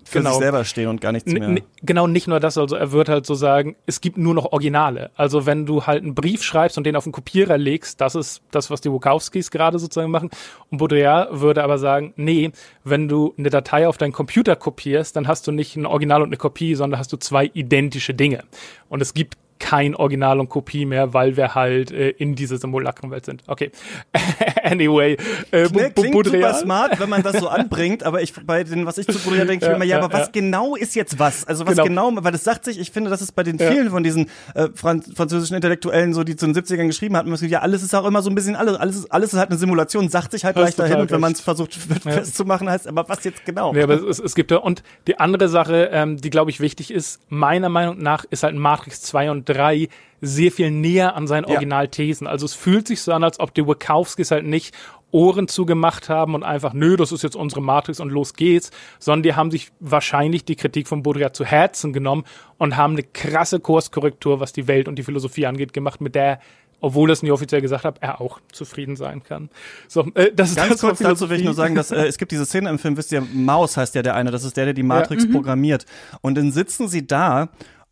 für genau. sich selber stehen und gar nichts mehr. N genau, nicht nur das, also er wird halt so sagen, es gibt nur noch Originale. Also wenn du halt einen Brief schreibst und den auf den Kopierer legst, das ist das, was die Wokowskis gerade sozusagen machen. Und Baudrillard würde aber sagen, nee, wenn du eine Datei auf deinen Computer kopierst, dann hast du nicht ein Original und eine Kopie, sondern hast du zwei identische Dinge. Und es gibt kein Original und Kopie mehr, weil wir halt äh, in dieser Simulacrenwelt sind. Okay. anyway. Äh, Klingt super smart, wenn man das so anbringt, aber ich bei den, was ich zu Baudrillard denke, ich immer, ja, aber was genau ist jetzt was? Also was genau. genau, weil das sagt sich, ich finde, das ist bei den vielen von diesen äh, Franz französischen Intellektuellen, so die zu den 70ern geschrieben hatten, ja, alles ist auch immer so ein bisschen, alles, alles ist, alles ist halt eine Simulation, sagt sich halt leichter hin und wenn man es versucht festzumachen, heißt, aber was jetzt genau? Ja, aber es, es gibt ja, und die andere Sache, ähm, die glaube ich wichtig ist, meiner Meinung nach ist halt Matrix 2 und 3 sehr viel näher an seinen Originalthesen. Ja. Also es fühlt sich so an, als ob die Wachowskis halt nicht Ohren zugemacht haben und einfach, nö, das ist jetzt unsere Matrix und los geht's, sondern die haben sich wahrscheinlich die Kritik von Baudrillard zu Herzen genommen und haben eine krasse Kurskorrektur, was die Welt und die Philosophie angeht, gemacht, mit der obwohl das nie offiziell gesagt habe, er auch zufrieden sein kann. So, äh, das Ganz ist kurz dazu will ich nur sagen, dass äh, es gibt diese Szene im Film, wisst ihr, Maus heißt ja der eine, das ist der, der die Matrix ja. Mhm. programmiert. Und dann sitzen sie da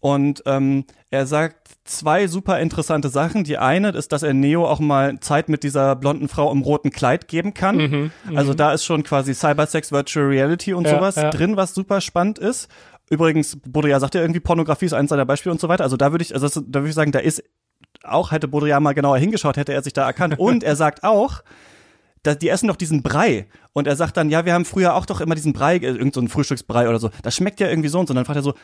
Und ähm, er sagt zwei super interessante Sachen. Die eine ist, dass er Neo auch mal Zeit mit dieser blonden Frau im roten Kleid geben kann. Mhm, also da ist schon quasi Cybersex, Virtual Reality und Ja, sowas ja. drin, was super spannend ist. Übrigens, Baudrillard sagt ja irgendwie, Pornografie ist eins seiner Beispiele und so weiter. Also da würde ich, also das, da würde ich sagen, da ist auch, hätte Baudrillard mal genauer hingeschaut, hätte er sich da erkannt. Und er sagt auch, dass die essen doch diesen Brei. Und er sagt dann, ja, wir haben früher auch doch immer diesen Brei, äh, irgend so einen Frühstücksbrei oder so. Das schmeckt ja irgendwie so und so. Und dann fragt er so,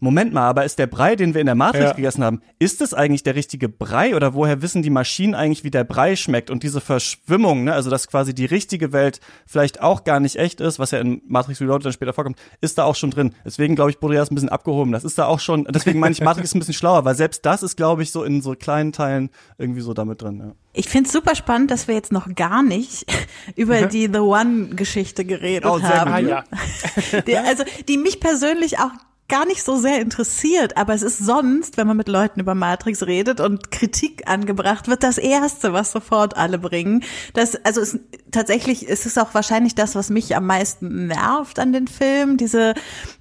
Moment mal, aber ist der Brei, den wir in der Matrix Ja. gegessen haben, ist es eigentlich der richtige Brei oder woher wissen die Maschinen eigentlich, wie der Brei schmeckt? Und diese Verschwimmung, ne, also dass quasi die richtige Welt vielleicht auch gar nicht echt ist, was ja in Matrix Reloaded dann später vorkommt, ist da auch schon drin. Deswegen glaube ich, Baudrillard ist ein bisschen abgehoben. Das ist da auch schon, deswegen meine ich, Matrix ist ein bisschen schlauer, weil selbst das ist, glaube ich, so in so kleinen Teilen irgendwie so damit drin. Ja. Ich find's super spannend, dass wir jetzt noch gar nicht über die The One-Geschichte geredet Oh, haben. Ah ja. Die, also, die mich persönlich auch gar nicht so sehr interessiert, aber es ist sonst, wenn man mit Leuten über Matrix redet und Kritik angebracht wird, das erste, was sofort alle bringen. Das, also es, tatsächlich ist es auch wahrscheinlich das, was mich am meisten nervt an den Film, diese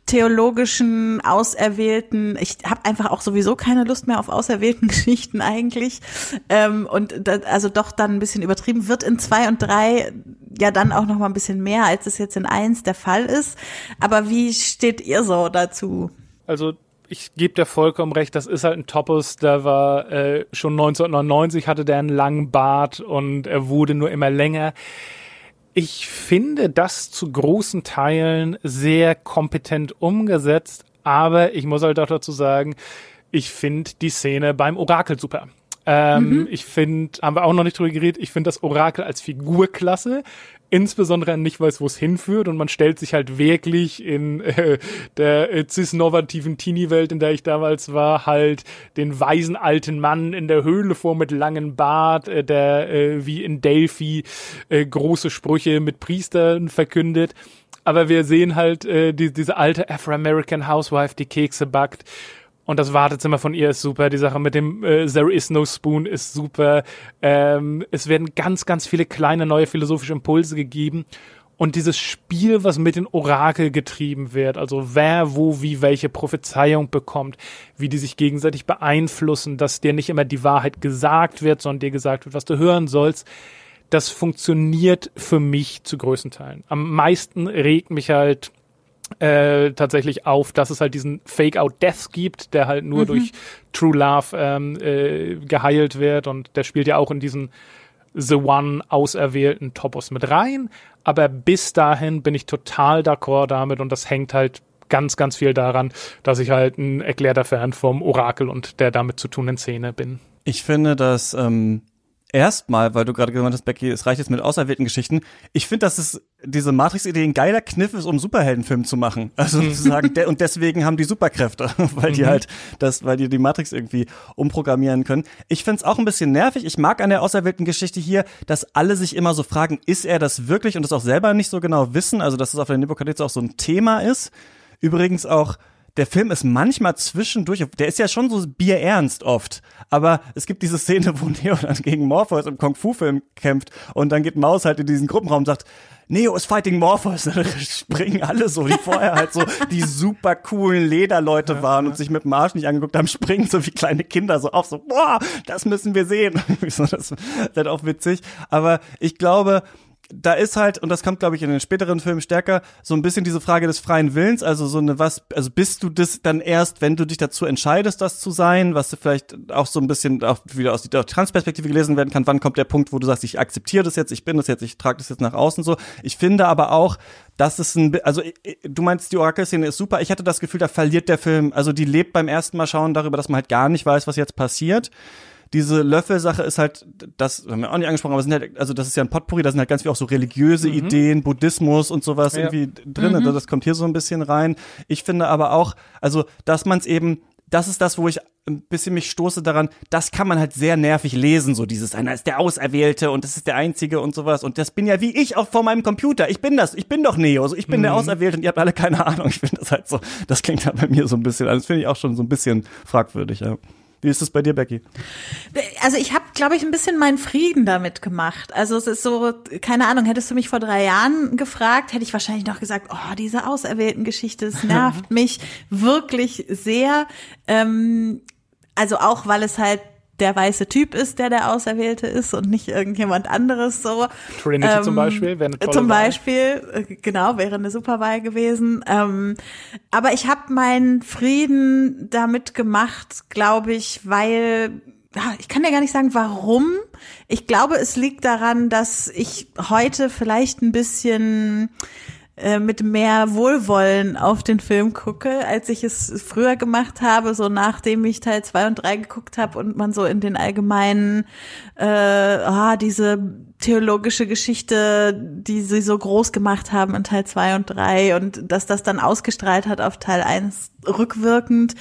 theologischen, auserwählten, ich habe einfach auch sowieso keine Lust mehr auf auserwählten Geschichten eigentlich. Ähm, und da, also doch dann ein bisschen übertrieben wird in zwei und drei ja dann auch noch mal ein bisschen mehr, als es jetzt in eins der Fall ist. Aber wie steht ihr so dazu? Also ich gebe dir vollkommen recht, das ist halt ein Topos, der war äh, schon 1999, hatte der einen langen Bart und er wurde nur immer länger. Ich finde das zu großen Teilen sehr kompetent umgesetzt, aber ich muss halt auch dazu sagen, ich finde die Szene beim Orakel super. Ähm, Ich finde, haben wir auch noch nicht drüber geredet, ich finde das Orakel als Figur klasse. Insbesondere nicht weiß, wo es hinführt und man stellt sich halt wirklich in äh, der äh, cis-normativen Teenie-Welt, in der ich damals war, halt den weisen alten Mann in der Höhle vor mit langem Bart, äh, der äh, wie in Delphi äh, große Sprüche mit Priestern verkündet. Aber wir sehen halt äh, die, diese alte Afro-American Housewife, die Kekse backt. Und das Wartezimmer von ihr ist super. Die Sache mit dem äh, There is no spoon ist super. Ähm, es werden ganz, ganz viele kleine neue philosophische Impulse gegeben. Und dieses Spiel, was mit den Orakel getrieben wird, also wer, wo, wie, welche Prophezeiung bekommt, wie die sich gegenseitig beeinflussen, dass dir nicht immer die Wahrheit gesagt wird, sondern dir gesagt wird, was du hören sollst, das funktioniert für mich zu größten Teilen. Am meisten regt mich halt äh, tatsächlich auf, dass es halt diesen Fake-Out-Death gibt, der halt nur durch True Love ähm, äh, geheilt wird und der spielt ja auch in diesen The One auserwählten Topos mit rein. Aber bis dahin bin ich total d'accord damit und das hängt halt ganz, ganz viel daran, dass ich halt ein erklärter Fan vom Orakel und der damit zu tunenden Szene bin. Ich finde, dass ähm, erstmal, weil du gerade gesagt hast, Becky, es reicht jetzt mit auserwählten Geschichten. Ich finde, dass es diese Matrix-Idee ein geiler Kniff ist, um Superheldenfilm zu machen. Also sozusagen, de und deswegen haben die Superkräfte, weil die halt das, weil die die Matrix irgendwie umprogrammieren können. Ich finde es auch ein bisschen nervig. Ich mag an der auserwählten Geschichte hier, dass alle sich immer so fragen, ist er das wirklich und das auch selber nicht so genau wissen. Also dass es auf der Nebukadnezar auch so ein Thema ist. Übrigens auch der Film ist manchmal zwischendurch, der ist ja schon so bierernst oft, aber es gibt diese Szene, wo Neo dann gegen Morpheus im Kung-Fu-Film kämpft und dann geht Maus halt in diesen Gruppenraum und sagt, Neo is fighting Morpheus. Dann springen alle so, die vorher halt so die super coolen Lederleute waren und sich mit dem Arsch nicht angeguckt haben, springen so wie kleine Kinder so auf, so, boah, das müssen wir sehen. das ist halt auch witzig. Aber ich glaube, da ist halt, und das kommt, glaube ich, in den späteren Filmen stärker, so ein bisschen diese Frage des freien Willens, also so eine, was, also bist du das dann erst, wenn du dich dazu entscheidest, das zu sein, was vielleicht auch so ein bisschen auch wieder aus der Transperspektive gelesen werden kann, wann kommt der Punkt, wo du sagst, ich akzeptiere das jetzt, ich bin das jetzt, ich trage das jetzt nach außen so. Ich finde aber auch, dass es ein, also du meinst, die Orakel-Szene ist super, ich hatte das Gefühl, da verliert der Film, also die lebt beim ersten Mal schauen darüber, dass man halt gar nicht weiß, was jetzt passiert diese Löffelsache ist halt, das haben wir auch nicht angesprochen, aber es sind halt, also das ist ja ein Potpourri, da sind halt ganz viel auch so religiöse Ideen, Buddhismus und sowas Ja. irgendwie drin. Also das kommt hier so ein bisschen rein. Ich finde aber auch, also dass man es eben das ist das, wo ich ein bisschen mich stoße daran, das kann man halt sehr nervig lesen, so dieses, einer ist der Auserwählte und das ist der Einzige und sowas und das bin ja wie ich auch vor meinem Computer, ich bin das, ich bin doch Neo, so ich bin der Auserwählte und ihr habt alle keine Ahnung, ich finde das halt so, das klingt halt bei mir so ein bisschen, also das finde ich auch schon so ein bisschen fragwürdig, ja. Wie ist es bei dir, Becky? Also ich habe, glaube ich, ein bisschen meinen Frieden damit gemacht. Also es ist so, keine Ahnung, hättest du mich vor drei Jahren gefragt, hätte ich wahrscheinlich noch gesagt, oh, diese auserwählten Geschichte, es nervt mich wirklich sehr. Ähm, also auch, weil es halt der weiße Typ ist, der der Auserwählte ist und nicht irgendjemand anderes so. Trinity ähm, zum Beispiel wäre eine tolle Zum Beispiel, Wahl. Äh, genau, wäre eine super Wahl gewesen. Ähm, aber ich habe meinen Frieden damit gemacht, glaube ich, weil ich kann ja gar nicht sagen, warum. Ich glaube, es liegt daran, dass ich heute vielleicht ein bisschen mit mehr Wohlwollen auf den Film gucke, als ich es früher gemacht habe, so nachdem ich Teil zwei und drei geguckt habe und man so in den allgemeinen, äh, ah, diese theologische Geschichte, die sie so groß gemacht haben in Teil zwei und drei und dass das dann ausgestrahlt hat auf Teil eins rückwirkend,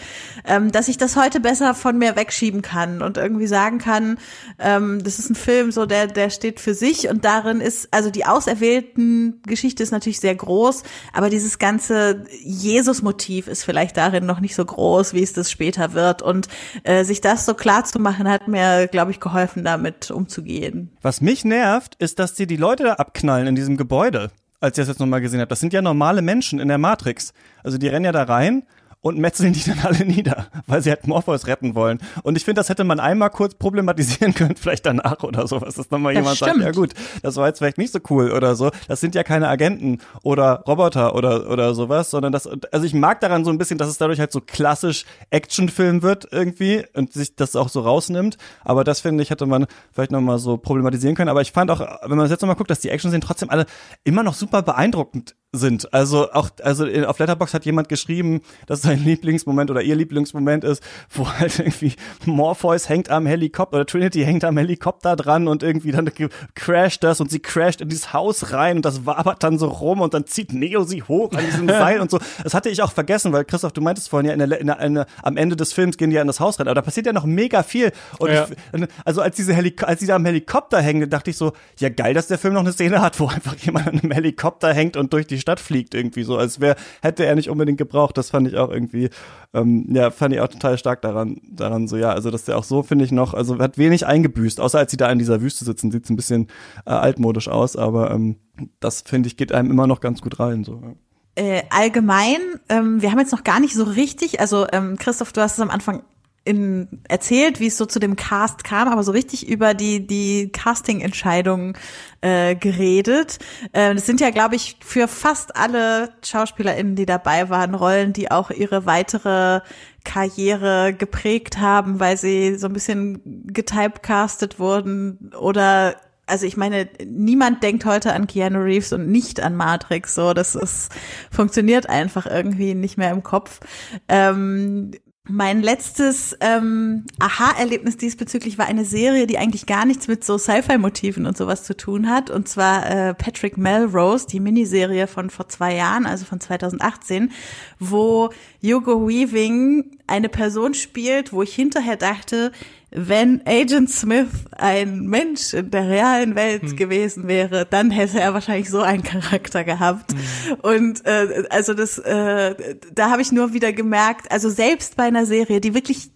ähm, dass ich das heute besser von mir wegschieben kann und irgendwie sagen kann, ähm, das ist ein Film, so der, der steht für sich und darin ist, also die auserwählten Geschichte ist natürlich sehr groß, aber dieses ganze Jesus-Motiv ist vielleicht darin noch nicht so groß, wie es das später wird und äh, sich das so klar zu machen, hat mir, glaube ich, geholfen, damit umzugehen. Was mich nervt, ist, dass sie die Leute da abknallen in diesem Gebäude, als ich das jetzt nochmal gesehen habe. Das sind ja normale Menschen in der Matrix. Also die rennen ja da rein und metzeln die dann alle nieder, weil sie halt Morpheus retten wollen. Und ich finde, das hätte man einmal kurz problematisieren können, vielleicht danach oder sowas, dass nochmal jemand stimmt. sagt, ja gut, das war jetzt vielleicht nicht so cool oder so. Das sind ja keine Agenten oder Roboter oder, oder sowas, sondern das, also ich mag daran so ein bisschen, dass es dadurch halt so klassisch Actionfilm wird irgendwie und sich das auch so rausnimmt. Aber das finde ich, hätte man vielleicht nochmal so problematisieren können. Aber ich fand auch, wenn man das jetzt nochmal guckt, dass die Action-Szenen trotzdem alle immer noch super beeindruckend sind. Also auch, also auf Letterbox hat jemand geschrieben, dass sein Lieblingsmoment oder ihr Lieblingsmoment ist, wo halt irgendwie Morpheus hängt am Helikopter oder Trinity hängt am Helikopter dran und irgendwie dann crasht das und sie crasht in dieses Haus rein und das wabert dann so rum und dann zieht Neo sie hoch an diesem Seil und so. Das hatte ich auch vergessen, weil Christoph, du meintest vorhin ja, in der, in der, in der, am Ende des Films gehen die ja in das Haus rein, aber da passiert ja noch mega viel. Und ja. ich, also als diese Helik als sie da am Helikopter hängen, dachte ich so, ja geil, dass der Film noch eine Szene hat, wo einfach jemand an einem Helikopter hängt und durch die die Stadt fliegt irgendwie so, als wäre hätte er nicht unbedingt gebraucht. Das fand ich auch irgendwie, ähm, ja, fand ich auch total stark daran, daran so ja, also dass der auch so finde ich noch, also hat wenig eingebüßt, außer als sie da in dieser Wüste sitzen, sieht's ein bisschen äh, altmodisch aus, aber ähm, das finde ich geht einem immer noch ganz gut rein so. Ja. Äh, allgemein, ähm, wir haben jetzt noch gar nicht so richtig, also ähm, Christoph, du hast es am Anfang in, erzählt, wie es so zu dem Cast kam, aber so richtig über die, die Casting-Entscheidungen äh, geredet. Äh, das sind ja, glaube ich, für fast alle SchauspielerInnen, die dabei waren, Rollen, die auch ihre weitere Karriere geprägt haben, weil sie so ein bisschen getypecastet wurden oder also ich meine, niemand denkt heute an Keanu Reeves und nicht an Matrix. So, das ist funktioniert einfach irgendwie nicht mehr im Kopf. Ähm, mein letztes ähm, Aha-Erlebnis diesbezüglich war eine Serie, die eigentlich gar nichts mit so Sci-Fi-Motiven und sowas zu tun hat. Und zwar äh, Patrick Melrose, die Miniserie von vor zwei Jahren, also von 2018, wo Hugo Weaving eine Person spielt, wo ich hinterher dachte, wenn Agent Smith ein Mensch in der realen Welt hm. gewesen wäre, dann hätte er wahrscheinlich so einen Charakter gehabt. Hm. Und äh, also das, äh, da habe ich nur wieder gemerkt, also selbst bei einer Serie, die wirklich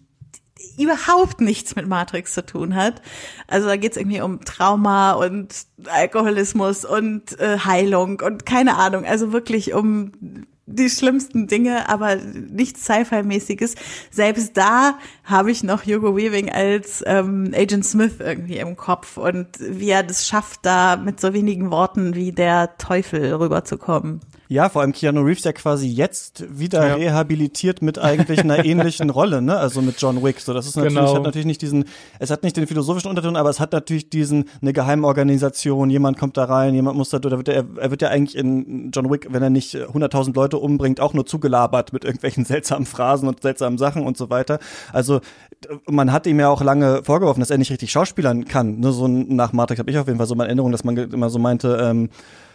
überhaupt nichts mit Matrix zu tun hat. Also da geht's irgendwie um Trauma und Alkoholismus und äh, Heilung und keine Ahnung, also wirklich um die schlimmsten Dinge, aber nichts Sci-Fi-mäßiges. Selbst da habe ich noch Hugo Weaving als ähm, Agent Smith irgendwie im Kopf und wie er das schafft, da mit so wenigen Worten wie der Teufel rüberzukommen. Ja, vor allem Keanu Reeves ja quasi jetzt wieder ja. rehabilitiert mit eigentlich einer ähnlichen Rolle, ne? Also mit John Wick. So, das ist natürlich, genau. hat natürlich nicht diesen, es hat nicht den philosophischen Unterton, aber es hat natürlich diesen, eine Geheimorganisation, jemand kommt da rein, jemand muss da, da wird er, er wird ja eigentlich in John Wick, wenn er nicht 100.000 Leute umbringt, auch nur zugelabert mit irgendwelchen seltsamen Phrasen und seltsamen Sachen und so weiter. Also, man hat ihm ja auch lange vorgeworfen, dass er nicht richtig schauspielern kann. Ne? So nach Matrix habe ich auf jeden Fall so meine Erinnerung, dass man immer so meinte, ähm,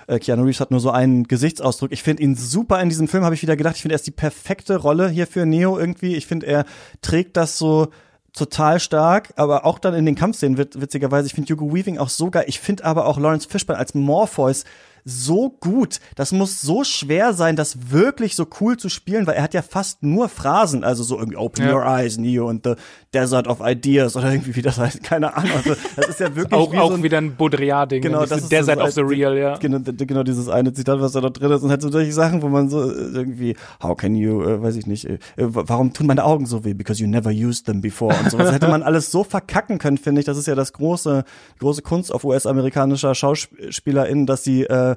äh, Keanu Reeves hat nur so einen Gesichtsausdruck. Ich finde ihn super in diesem Film, habe ich wieder gedacht. Ich finde, er ist die perfekte Rolle hier für Neo irgendwie. Ich finde, er trägt das so total stark, aber auch dann in den Kampfszenen witzigerweise. Ich finde Hugo Weaving auch so geil. Ich finde aber auch Lawrence Fishburne als Morpheus so gut. Das muss so schwer sein, das wirklich so cool zu spielen, weil er hat ja fast nur Phrasen, also so irgendwie Open Ja. Your Eyes, Neo and the Desert of Ideas oder irgendwie wie das heißt, keine Ahnung. Also, das ist ja wirklich Auch, wie auch so ein, wieder ein Baudrillard-Ding. Genau, das ist Desert das of the Real, ja. Genau, genau dieses eine Zitat, was da noch drin ist und halt so solche Sachen, wo man so äh, irgendwie, how can you, äh, weiß ich nicht, äh, äh, warum tun meine Augen so weh? Because you never used them before und sowas. hätte man alles so verkacken können, finde ich. Das ist ja das große, große Kunst auf US-amerikanischer SchauspielerInnen, dass sie, äh,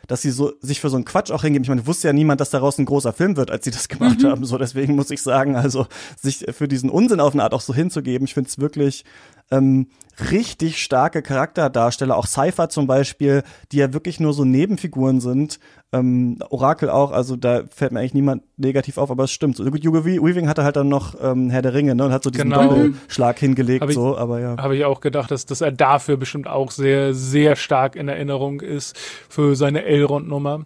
dass sie so sich für so einen Quatsch auch hingeben. Ich meine, wusste ja niemand, dass daraus ein großer Film wird, als sie das gemacht haben. So, deswegen muss ich sagen, also sich für diesen Unsinn auf eine Art auch so hinzugeben, ich finde es wirklich ähm, richtig starke Charakterdarsteller, auch Cypher zum Beispiel, die ja wirklich nur so Nebenfiguren sind. Ähm, Orakel auch, also da fällt mir eigentlich niemand negativ auf, aber es stimmt. So, Hugo Weaving hatte halt dann noch ähm, Herr der Ringe, ne, und hat so diesen Genau. Doppelschlag hingelegt, ich- so, aber ja. Habe ich auch gedacht, dass, dass er dafür bestimmt auch sehr, sehr stark in Erinnerung ist für seine Elrond-Nummer.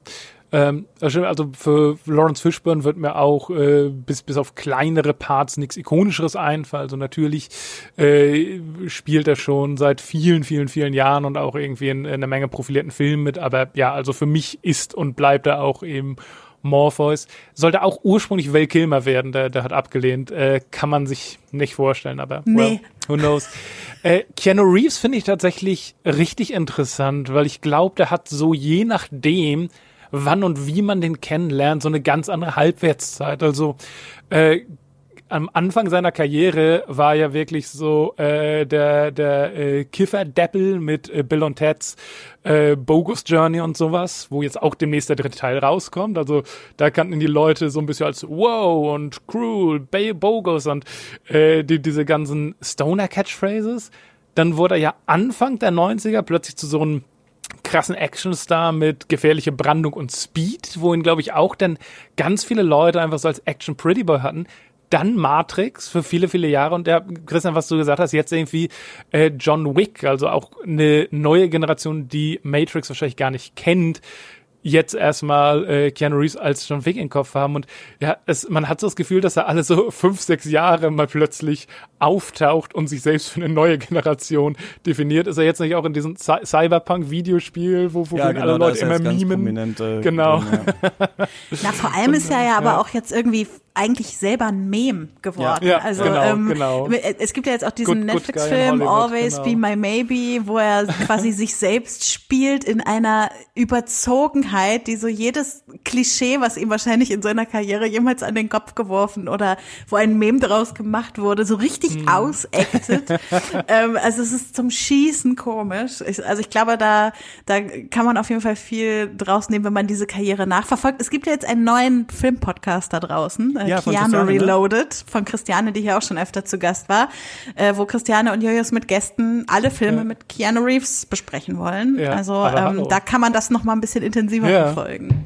Ähm, stimmt, also für Lawrence Fishburne wird mir auch äh, bis, bis auf kleinere Parts nichts Ikonischeres einfallen. Also natürlich äh, spielt er schon seit vielen, vielen, vielen Jahren und auch irgendwie in, in einer Menge profilierten Filmen mit. Aber ja, also für mich ist und bleibt er auch eben Morpheus. Sollte auch ursprünglich Val Kilmer werden, der, der hat abgelehnt. Äh, kann man sich nicht vorstellen, aber Nee. well, who knows. Äh, Keanu Reeves finde ich tatsächlich richtig interessant, weil ich glaube, der hat so je nachdem, wann und wie man den kennenlernt, so eine ganz andere Halbwertszeit. Also äh, am Anfang seiner Karriere war ja wirklich so äh, der der äh, Kiffer-Deppel mit äh, Bill und Ted's äh, Bogus Journey und sowas, wo jetzt auch demnächst der dritte Teil rauskommt. Also da kannten die Leute so ein bisschen als wow und cruel, Bay Bogus und äh, die, diese ganzen Stoner-Catchphrases. Dann wurde er ja Anfang der 90er plötzlich zu so einem krassen Actionstar mit gefährliche Brandung und Speed, wohin, glaube ich, auch dann ganz viele Leute einfach so als Action Pretty Boy hatten. Dann Matrix für viele, viele Jahre und ja, Christian, was du gesagt hast, jetzt irgendwie äh, John Wick, also auch eine neue Generation, die Matrix wahrscheinlich gar nicht kennt, jetzt erstmal äh, Keanu Reeves als John Wick im Kopf haben und ja, es, man hat so das Gefühl, dass er alle so fünf, sechs Jahre mal plötzlich auftaucht und sich selbst für eine neue Generation definiert. Ist er jetzt nicht auch in diesem Cy Cyberpunk-Videospiel, wo, wo alle da Leute ist er immer mimen? prominent, äh, Genau. drin, ja. Na, vor allem ist er ja aber auch jetzt irgendwie eigentlich selber ein Meme geworden. Ja, also genau, ähm, genau. es gibt ja jetzt auch diesen Netflix-Film Always genau. Be My Maybe, wo er quasi sich selbst spielt in einer Überzogenheit, die so jedes Klischee, was ihm wahrscheinlich in seiner Karriere jemals an den Kopf geworfen oder wo ein Meme draus gemacht wurde, so richtig Hm. ausactet. ähm, also es ist zum Schießen komisch. Ich, also ich glaube, da, da kann man auf jeden Fall viel draus nehmen, wenn man diese Karriere nachverfolgt. Es gibt ja jetzt einen neuen Filmpodcast da draußen, äh, Ja, von Keanu Christiane, ne? Reloaded, von Christiane, die hier auch schon öfter zu Gast war, äh, wo Christiane und Jojos mit Gästen alle Filme Ja. mit Keanu Reeves besprechen wollen. Ja, also ähm, da kann man das noch mal ein bisschen intensiver Ja. verfolgen.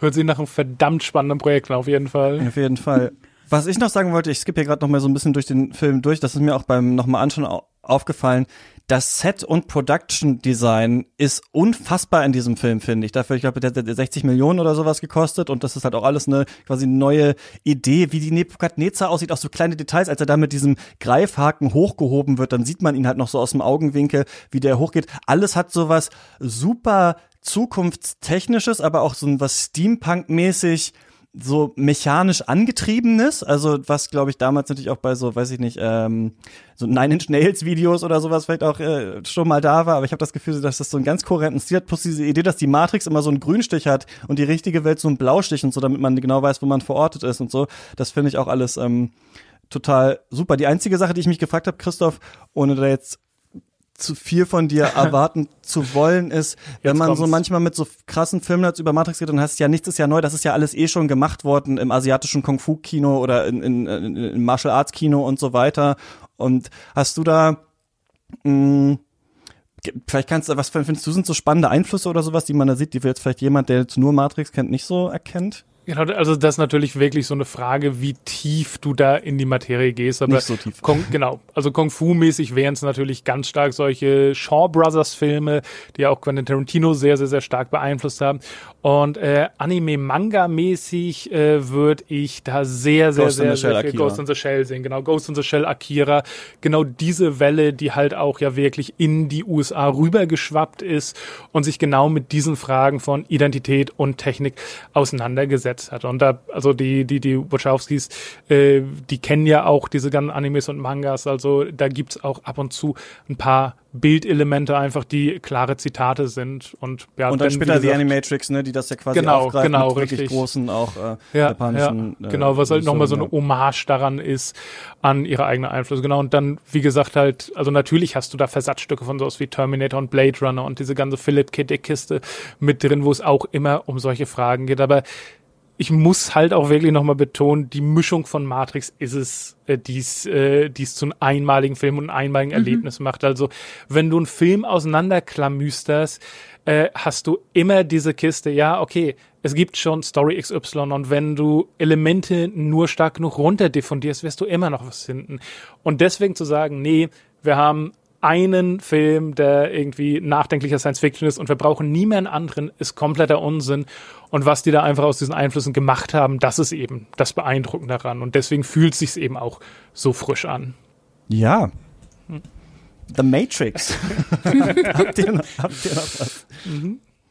Hört sich nach einem verdammt spannenden Projekt an, auf jeden Fall. Auf jeden Fall. Was ich noch sagen wollte, ich skippe hier gerade noch mal so ein bisschen durch den Film durch, das ist mir auch beim nochmal anschauen au aufgefallen. Das Set- und Production-Design ist unfassbar in diesem Film, finde ich. Dafür, ich glaube, der hat 60 Millionen oder sowas gekostet und das ist halt auch alles eine quasi neue Idee, wie die Nebukadnezar aussieht, auch so kleine Details, als er da mit diesem Greifhaken hochgehoben wird, dann sieht man ihn halt noch so aus dem Augenwinkel, wie der hochgeht. Alles hat sowas super zukunftstechnisches, aber auch so was Steampunk-mäßig so mechanisch angetriebenes, also was glaube ich damals natürlich auch bei so, weiß ich nicht, ähm, so Nine Inch Nails Videos oder sowas vielleicht auch äh, schon mal da war, aber ich habe das Gefühl, dass das so einen ganz kohärenten Stil hat, plus diese Idee, dass die Matrix immer so einen Grünstich hat und die richtige Welt so einen Blaustich und so, damit man genau weiß, wo man verortet ist und so, das finde ich auch alles ähm, total super. Die einzige Sache, die ich mich gefragt habe, Christoph, ohne da jetzt zu viel von dir erwarten zu wollen, ist, wenn Jetzt man so kommt's. manchmal mit so krassen Filmen jetzt über Matrix redet, dann heißt es ja, nichts ist ja neu, das ist ja alles eh schon gemacht worden im asiatischen Kung-Fu-Kino oder in, in, in, in Martial Arts-Kino und so weiter. Und hast du da, mh, ge- vielleicht kannst du, was findest du, sind so spannende Einflüsse oder sowas, die man da sieht, die jetzt vielleicht jemand, der jetzt nur Matrix kennt, nicht so erkennt? Genau, also das ist natürlich wirklich so eine Frage, wie tief du da in die Materie gehst. Aber Nicht so tief. Kung, genau, also Kung Fu-mäßig wären es natürlich ganz stark solche Shaw Brothers-Filme, die ja auch Quentin Tarantino sehr, sehr, sehr stark beeinflusst haben. Und äh, Anime-Manga-mäßig äh, würde ich da sehr, sehr, Ghost sehr, Shell, sehr viel Akira. Ghost in the Shell sehen. Genau, Ghost in the Shell, Akira. Genau diese Welle, die halt auch ja wirklich in die USA rübergeschwappt ist und sich genau mit diesen Fragen von Identität und Technik auseinandergesetzt hat. Und da, also die, die, die Wachowskis, äh, die kennen ja auch diese ganzen Animes und Mangas, also da gibt's auch ab und zu ein paar Bildelemente einfach, die klare Zitate sind. Und, ja, Und dann wie später die gesagt, Animatrix, ne, die das ja quasi Genau, aufgreift genau, mit wirklich richtig. großen auch äh, ja, ja, japanischen. äh, genau, was halt nochmal so eine Hommage daran ist an ihre eigene Einflüsse. Genau, und dann, wie gesagt, halt, also natürlich hast du da Versatzstücke von sowas wie Terminator und Blade Runner und diese ganze Philip K. Dick Kiste mit drin, wo es auch immer um solche Fragen geht. Aber ich muss halt auch wirklich nochmal betonen, die Mischung von Matrix ist es, äh, dies, äh, dies zu einem einmaligen Film und einem einmaligen Erlebnis macht. Also, wenn du einen Film auseinanderklamüsterst, äh, hast du immer diese Kiste, ja, okay, es gibt schon Story XY und wenn du Elemente nur stark genug runterdefundierst, wirst du immer noch was finden. Und deswegen zu sagen, nee, wir haben einen Film, der irgendwie nachdenklicher Science Fiction ist und wir brauchen nie mehr einen anderen, ist kompletter Unsinn. Und was die da einfach aus diesen Einflüssen gemacht haben, das ist eben das Beeindruckende daran. Und deswegen fühlt es sich eben auch so frisch an. Ja. The Matrix. habt, ihr noch, habt ihr noch was?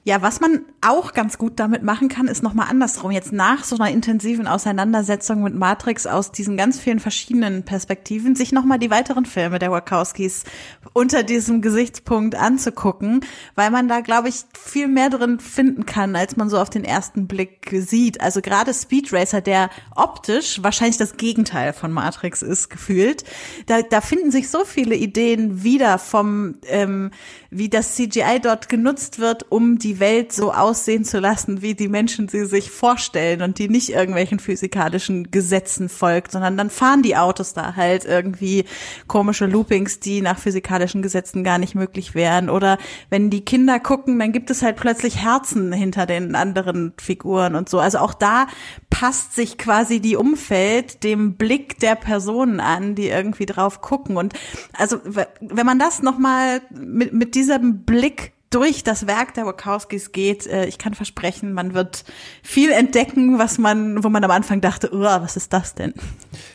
Ja, was man auch ganz gut damit machen kann, ist nochmal andersrum. Jetzt nach so einer intensiven Auseinandersetzung mit Matrix aus diesen ganz vielen verschiedenen Perspektiven, sich nochmal die weiteren Filme der Wachowskis unter diesem Gesichtspunkt anzugucken, weil man da, glaube ich, viel mehr drin finden kann, als man so auf den ersten Blick sieht. Also gerade Speed Racer, der optisch wahrscheinlich das Gegenteil von Matrix ist, gefühlt, da, da finden sich so viele Ideen wieder vom, ähm, wie das CGI dort genutzt wird, um die Welt so aussehen zu lassen, wie die Menschen sie sich vorstellen und die nicht irgendwelchen physikalischen Gesetzen folgt, sondern dann fahren die Autos da halt irgendwie komische Loopings, die nach physikalischen Gesetzen gar nicht möglich wären. Oder wenn die Kinder gucken, dann gibt es halt plötzlich Herzen hinter den anderen Figuren und so. Also auch da passt sich quasi die Umfeld dem Blick der Personen an, die irgendwie drauf gucken. Und also wenn man das nochmal mit, mit diesem Blick durch das Werk der Wachowskis geht, äh, ich kann versprechen, man wird viel entdecken, was man, wo man am Anfang dachte, was ist das denn?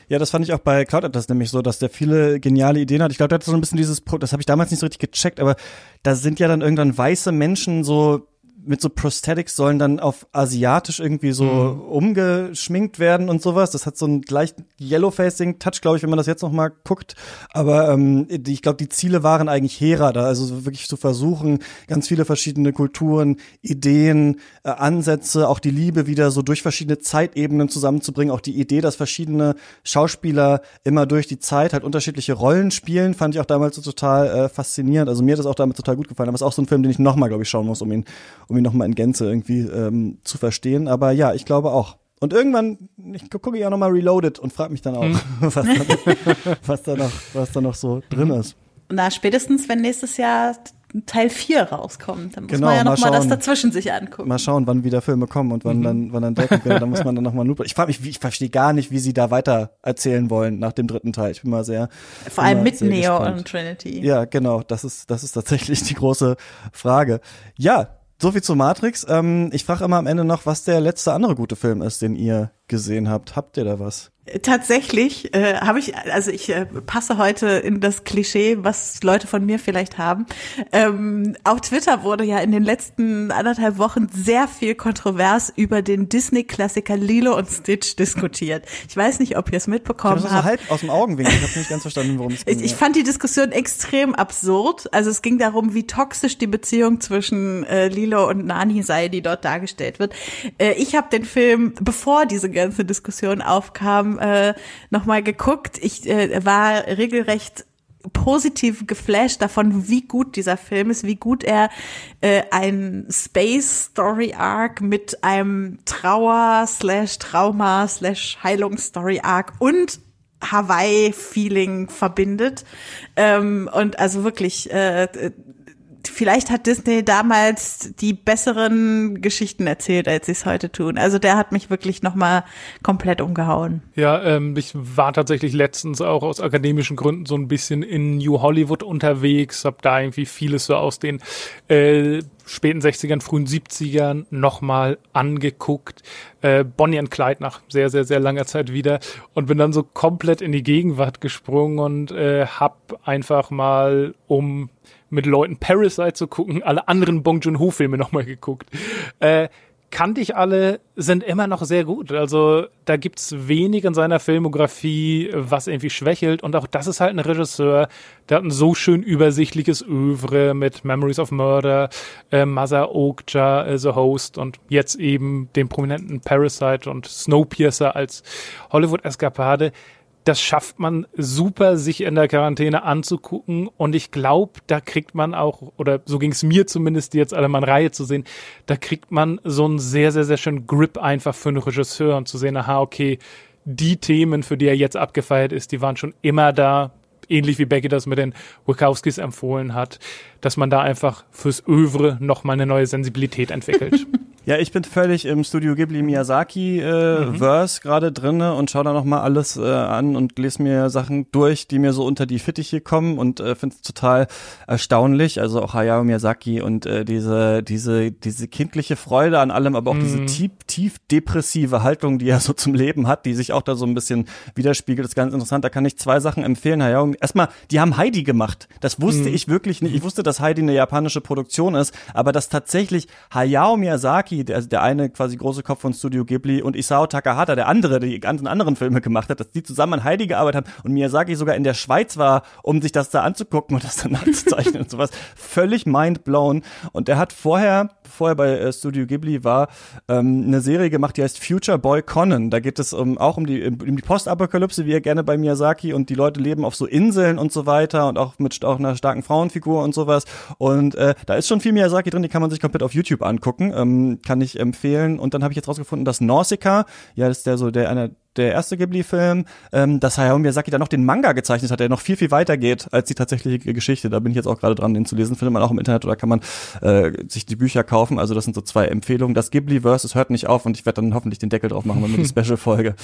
Ja, das fand ich auch bei Cloud Atlas nämlich so, dass der viele geniale Ideen hat. Ich glaube, der hat so ein bisschen dieses, das habe ich damals nicht so richtig gecheckt, aber da sind ja dann irgendwann weiße Menschen so mit so Prosthetics sollen dann auf asiatisch irgendwie so umgeschminkt werden und sowas. Das hat so einen leichten Yellow-Facing-Touch, glaube ich, wenn man das jetzt noch mal guckt. Aber ähm, die, ich glaube, die Ziele waren eigentlich hehrer da. Also so wirklich zu versuchen, ganz viele verschiedene Kulturen, Ideen, äh, Ansätze, auch die Liebe wieder so durch verschiedene Zeitebenen zusammenzubringen. Auch die Idee, dass verschiedene Schauspieler immer durch die Zeit halt unterschiedliche Rollen spielen, fand ich auch damals so total äh, faszinierend. Also mir hat das auch damals total gut gefallen. Aber es ist auch so ein Film, den ich noch mal, glaube ich, schauen muss, um ihn, um ihn noch mal in Gänze irgendwie ähm, zu verstehen. Aber ja, ich glaube auch. Und irgendwann, ich gucke ja noch mal Reloaded und frage mich dann auch, was, da, was, da noch, was da noch so drin ist. Na, spätestens, wenn nächstes Jahr Teil 4 rauskommt, dann muss Genau, man ja mal noch mal das dazwischen sich angucken. Mal schauen, wann wieder Filme kommen und wann dann, wann dann kommt. Da muss man dann nochmal nur. Ich frage mich, ich verstehe gar nicht, wie sie da weiter erzählen wollen nach dem dritten Teil. Ich bin mal sehr. Vor allem mit Neo gespannt. und Trinity. Ja, genau. Das ist, das ist tatsächlich die große Frage. Ja, so viel zu Matrix. Ähm, ich frage immer am Ende noch, was der letzte andere gute Film ist, den ihr gesehen habt. Habt ihr da was? Tatsächlich äh, habe ich, also ich äh, passe heute in das Klischee, was Leute von mir vielleicht haben. Ähm, auf Twitter wurde ja in den letzten anderthalb Wochen sehr viel kontrovers über den Disney-Klassiker Lilo und Stitch diskutiert. Ich weiß nicht, ob ihr es Ich habe mitbekommen das so habt. halb aus dem Augenwinkel. Ich habe nicht ganz verstanden, worum es ging. Ich, ich fand die Diskussion extrem absurd. Also es ging darum, wie toxisch die Beziehung zwischen äh, Lilo und Nani sei, die dort dargestellt wird. Äh, ich habe den Film, bevor diese ganze Diskussion aufkam, äh, nochmal geguckt. Ich äh, war regelrecht positiv geflasht davon, wie gut dieser Film ist, wie gut er äh, ein Space Story Arc mit einem Trauer slash Trauma slash Heilung Story Arc und Hawaii-Feeling verbindet. Ähm, und also wirklich, äh, vielleicht hat Disney damals die besseren Geschichten erzählt, als sie es heute tun. Also der hat mich wirklich nochmal komplett umgehauen. Ja, ähm, ich war tatsächlich letztens auch aus akademischen Gründen so ein bisschen in New Hollywood unterwegs, hab da irgendwie vieles so aus den äh, späten 60ern, frühen 70ern nochmal angeguckt. Äh, Bonnie und Clyde nach sehr, sehr, sehr langer Zeit wieder und bin dann so komplett in die Gegenwart gesprungen und äh, hab einfach mal, um mit Leuten Parasite zu gucken, alle anderen Bong Joon-ho-Filme nochmal geguckt. Äh, kannte ich alle, sind immer noch sehr gut. Also da gibt's wenig in seiner Filmografie, was irgendwie schwächelt. Und auch das ist halt ein Regisseur, der hat ein so schön übersichtliches Övre mit Memories of Murder, äh, Mother Okja, äh, The Host und jetzt eben den prominenten Parasite und Snowpiercer als Hollywood-Eskapade das schafft man super, sich in der Quarantäne anzugucken. Und ich glaube, da kriegt man auch, oder so ging es mir zumindest, die jetzt alle mal in Reihe zu sehen, da kriegt man so einen sehr, sehr, sehr schönen Grip einfach für einen Regisseur und zu sehen, aha, okay, die Themen, für die er jetzt abgefeiert ist, die waren schon immer da, ähnlich wie Becky das mit den Wachowskis empfohlen hat, dass man da einfach fürs Övre nochmal eine neue Sensibilität entwickelt. Ja, ich bin völlig im Studio Ghibli Miyazaki äh, mhm. Verse gerade drinne und schaue da noch mal alles äh, an und lese mir Sachen durch, die mir so unter die Fittiche kommen und äh, finde es total erstaunlich. Also auch Hayao Miyazaki und äh, diese diese diese kindliche Freude an allem, aber auch mhm. diese tief tief depressive Haltung, die er so zum Leben hat, die sich auch da so ein bisschen widerspiegelt, ist ganz interessant. Da kann ich zwei Sachen empfehlen. Hayao, erstmal, die haben Heidi gemacht. Das wusste mhm. ich wirklich nicht. Ich wusste, dass Heidi eine japanische Produktion ist, aber dass tatsächlich Hayao Miyazaki Miyazaki, der, also der eine quasi große Kopf von Studio Ghibli und Isao Takahata, der andere, der die ganzen anderen Filme gemacht hat, dass die zusammen an Heidi gearbeitet haben und Miyazaki sogar in der Schweiz war, um sich das da anzugucken und das dann nachzuzeichnen und sowas. Völlig mind blown. Und der hat vorher, bevor er bei äh, Studio Ghibli war, ähm, eine Serie gemacht, die heißt Future Boy Conan. Da geht es um, auch um die, um die Postapokalypse, wie er gerne bei Miyazaki und die Leute leben auf so Inseln und so weiter und auch mit auch einer starken Frauenfigur und sowas. Und äh, da ist schon viel Miyazaki drin, die kann man sich komplett auf YouTube angucken. Ähm, kann ich empfehlen. Und dann habe ich jetzt rausgefunden, dass Nausicaa, ja, das ist der so der einer der erste Ghibli-Film, ähm, dass Hayao Miyazaki da noch den Manga gezeichnet hat, der noch viel, viel weiter geht als die tatsächliche Geschichte. Da bin ich jetzt auch gerade dran, den zu lesen. Findet man auch im Internet oder kann man äh, sich die Bücher kaufen. Also das sind so zwei Empfehlungen. Das Ghibli-Verse, es hört nicht auf und ich werde dann hoffentlich den Deckel drauf machen, wenn wir die Special-Folge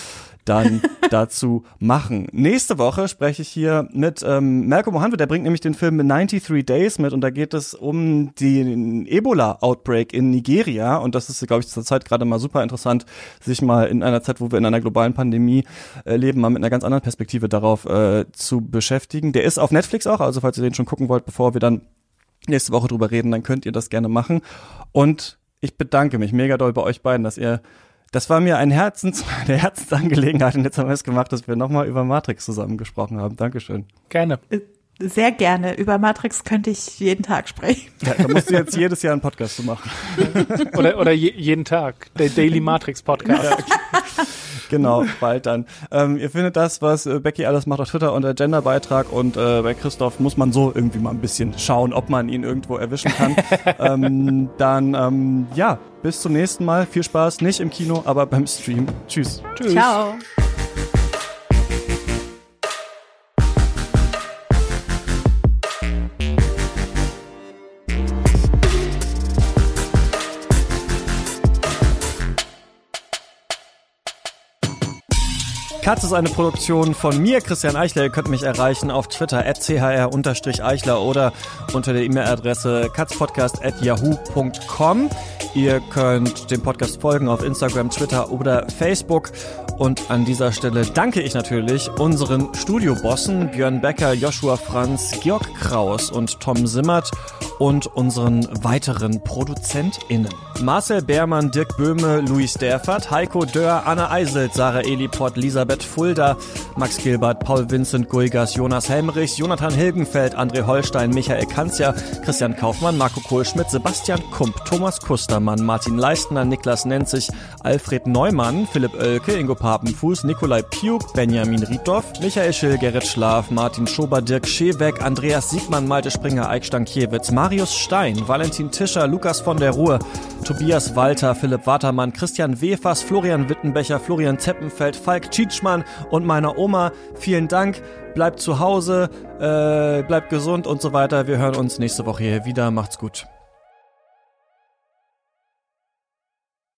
dann dazu machen. Nächste Woche spreche ich hier mit ähm, Malcolm Mohanwe, der bringt nämlich den Film 93 Days mit und da geht es um den Ebola-Outbreak in Nigeria und das ist, glaube ich, zur Zeit gerade mal super interessant, sich mal in einer Zeit, wo wir in einer globalen Pandemie äh, leben, mal mit einer ganz anderen Perspektive darauf äh, zu beschäftigen. Der ist auf Netflix auch, also falls ihr den schon gucken wollt, bevor wir dann nächste Woche drüber reden, dann könnt ihr das gerne machen. Und ich bedanke mich mega doll bei euch beiden, dass ihr das war mir ein Herzens, eine Herzensangelegenheit und jetzt haben wir es gemacht, dass wir nochmal über Matrix zusammen gesprochen haben. Dankeschön. Gerne. Sehr gerne. Über Matrix könnte ich jeden Tag sprechen. Ja, da musst du jetzt jedes Jahr einen Podcast zu machen. oder oder je, jeden Tag. Der Daily Matrix Podcast. genau, bald dann. Ähm, ihr findet das, was äh, Becky alles macht auf Twitter unter Genderbeitrag und äh, bei Christoph muss man so irgendwie mal ein bisschen schauen, ob man ihn irgendwo erwischen kann. ähm, dann, ähm, ja, bis zum nächsten Mal. Viel Spaß, nicht im Kino, aber beim Stream. Tschüss. Tschüss. Ciao. Katz ist eine Produktion von mir, Christian Eichler. Ihr könnt mich erreichen auf Twitter at chr-eichler oder unter der E-Mail-Adresse katzpodcast.yahoo.com. Ihr könnt dem Podcast folgen auf Instagram, Twitter oder Facebook. Und an dieser Stelle danke ich natürlich unseren Studiobossen Björn Becker, Joshua Franz, Georg Kraus und Tom Simmert und unseren weiteren ProduzentInnen. Marcel Beermann, Dirk Böhme, Luis Derfert, Heiko Dörr, Anna Eiselt, Sarah Eliport, Elisabeth Fulda, Max Gilbert, Paul Vincent Guigas, Jonas Helmrichs, Jonathan Hilgenfeld, André Holstein, Michael Kanzia, Christian Kaufmann, Marco Kohlschmidt, Sebastian Kump, Thomas Kuster, Wintermann, Martin Leistner, Niklas Nenzig, Alfred Neumann, Philipp Oelke, Ingo Papenfuß, Nikolai Piuk, Benjamin Riedorf, Michael Schill, Gerrit Schlaf, Martin Schober, Dirk Scheweck, Andreas Siegmann, Malte Springer, Eik Stankiewicz, Marius Stein, Valentin Tischer, Lukas von der Ruhr, Tobias Walter, Philipp Watermann, Christian Wefers, Florian Wittenbecher, Florian Zeppenfeld, Falk Tschitschmann und meiner Oma. Vielen Dank. Bleibt zu Hause, äh, bleibt gesund und so weiter. Wir hören uns nächste Woche hier wieder. Macht's gut.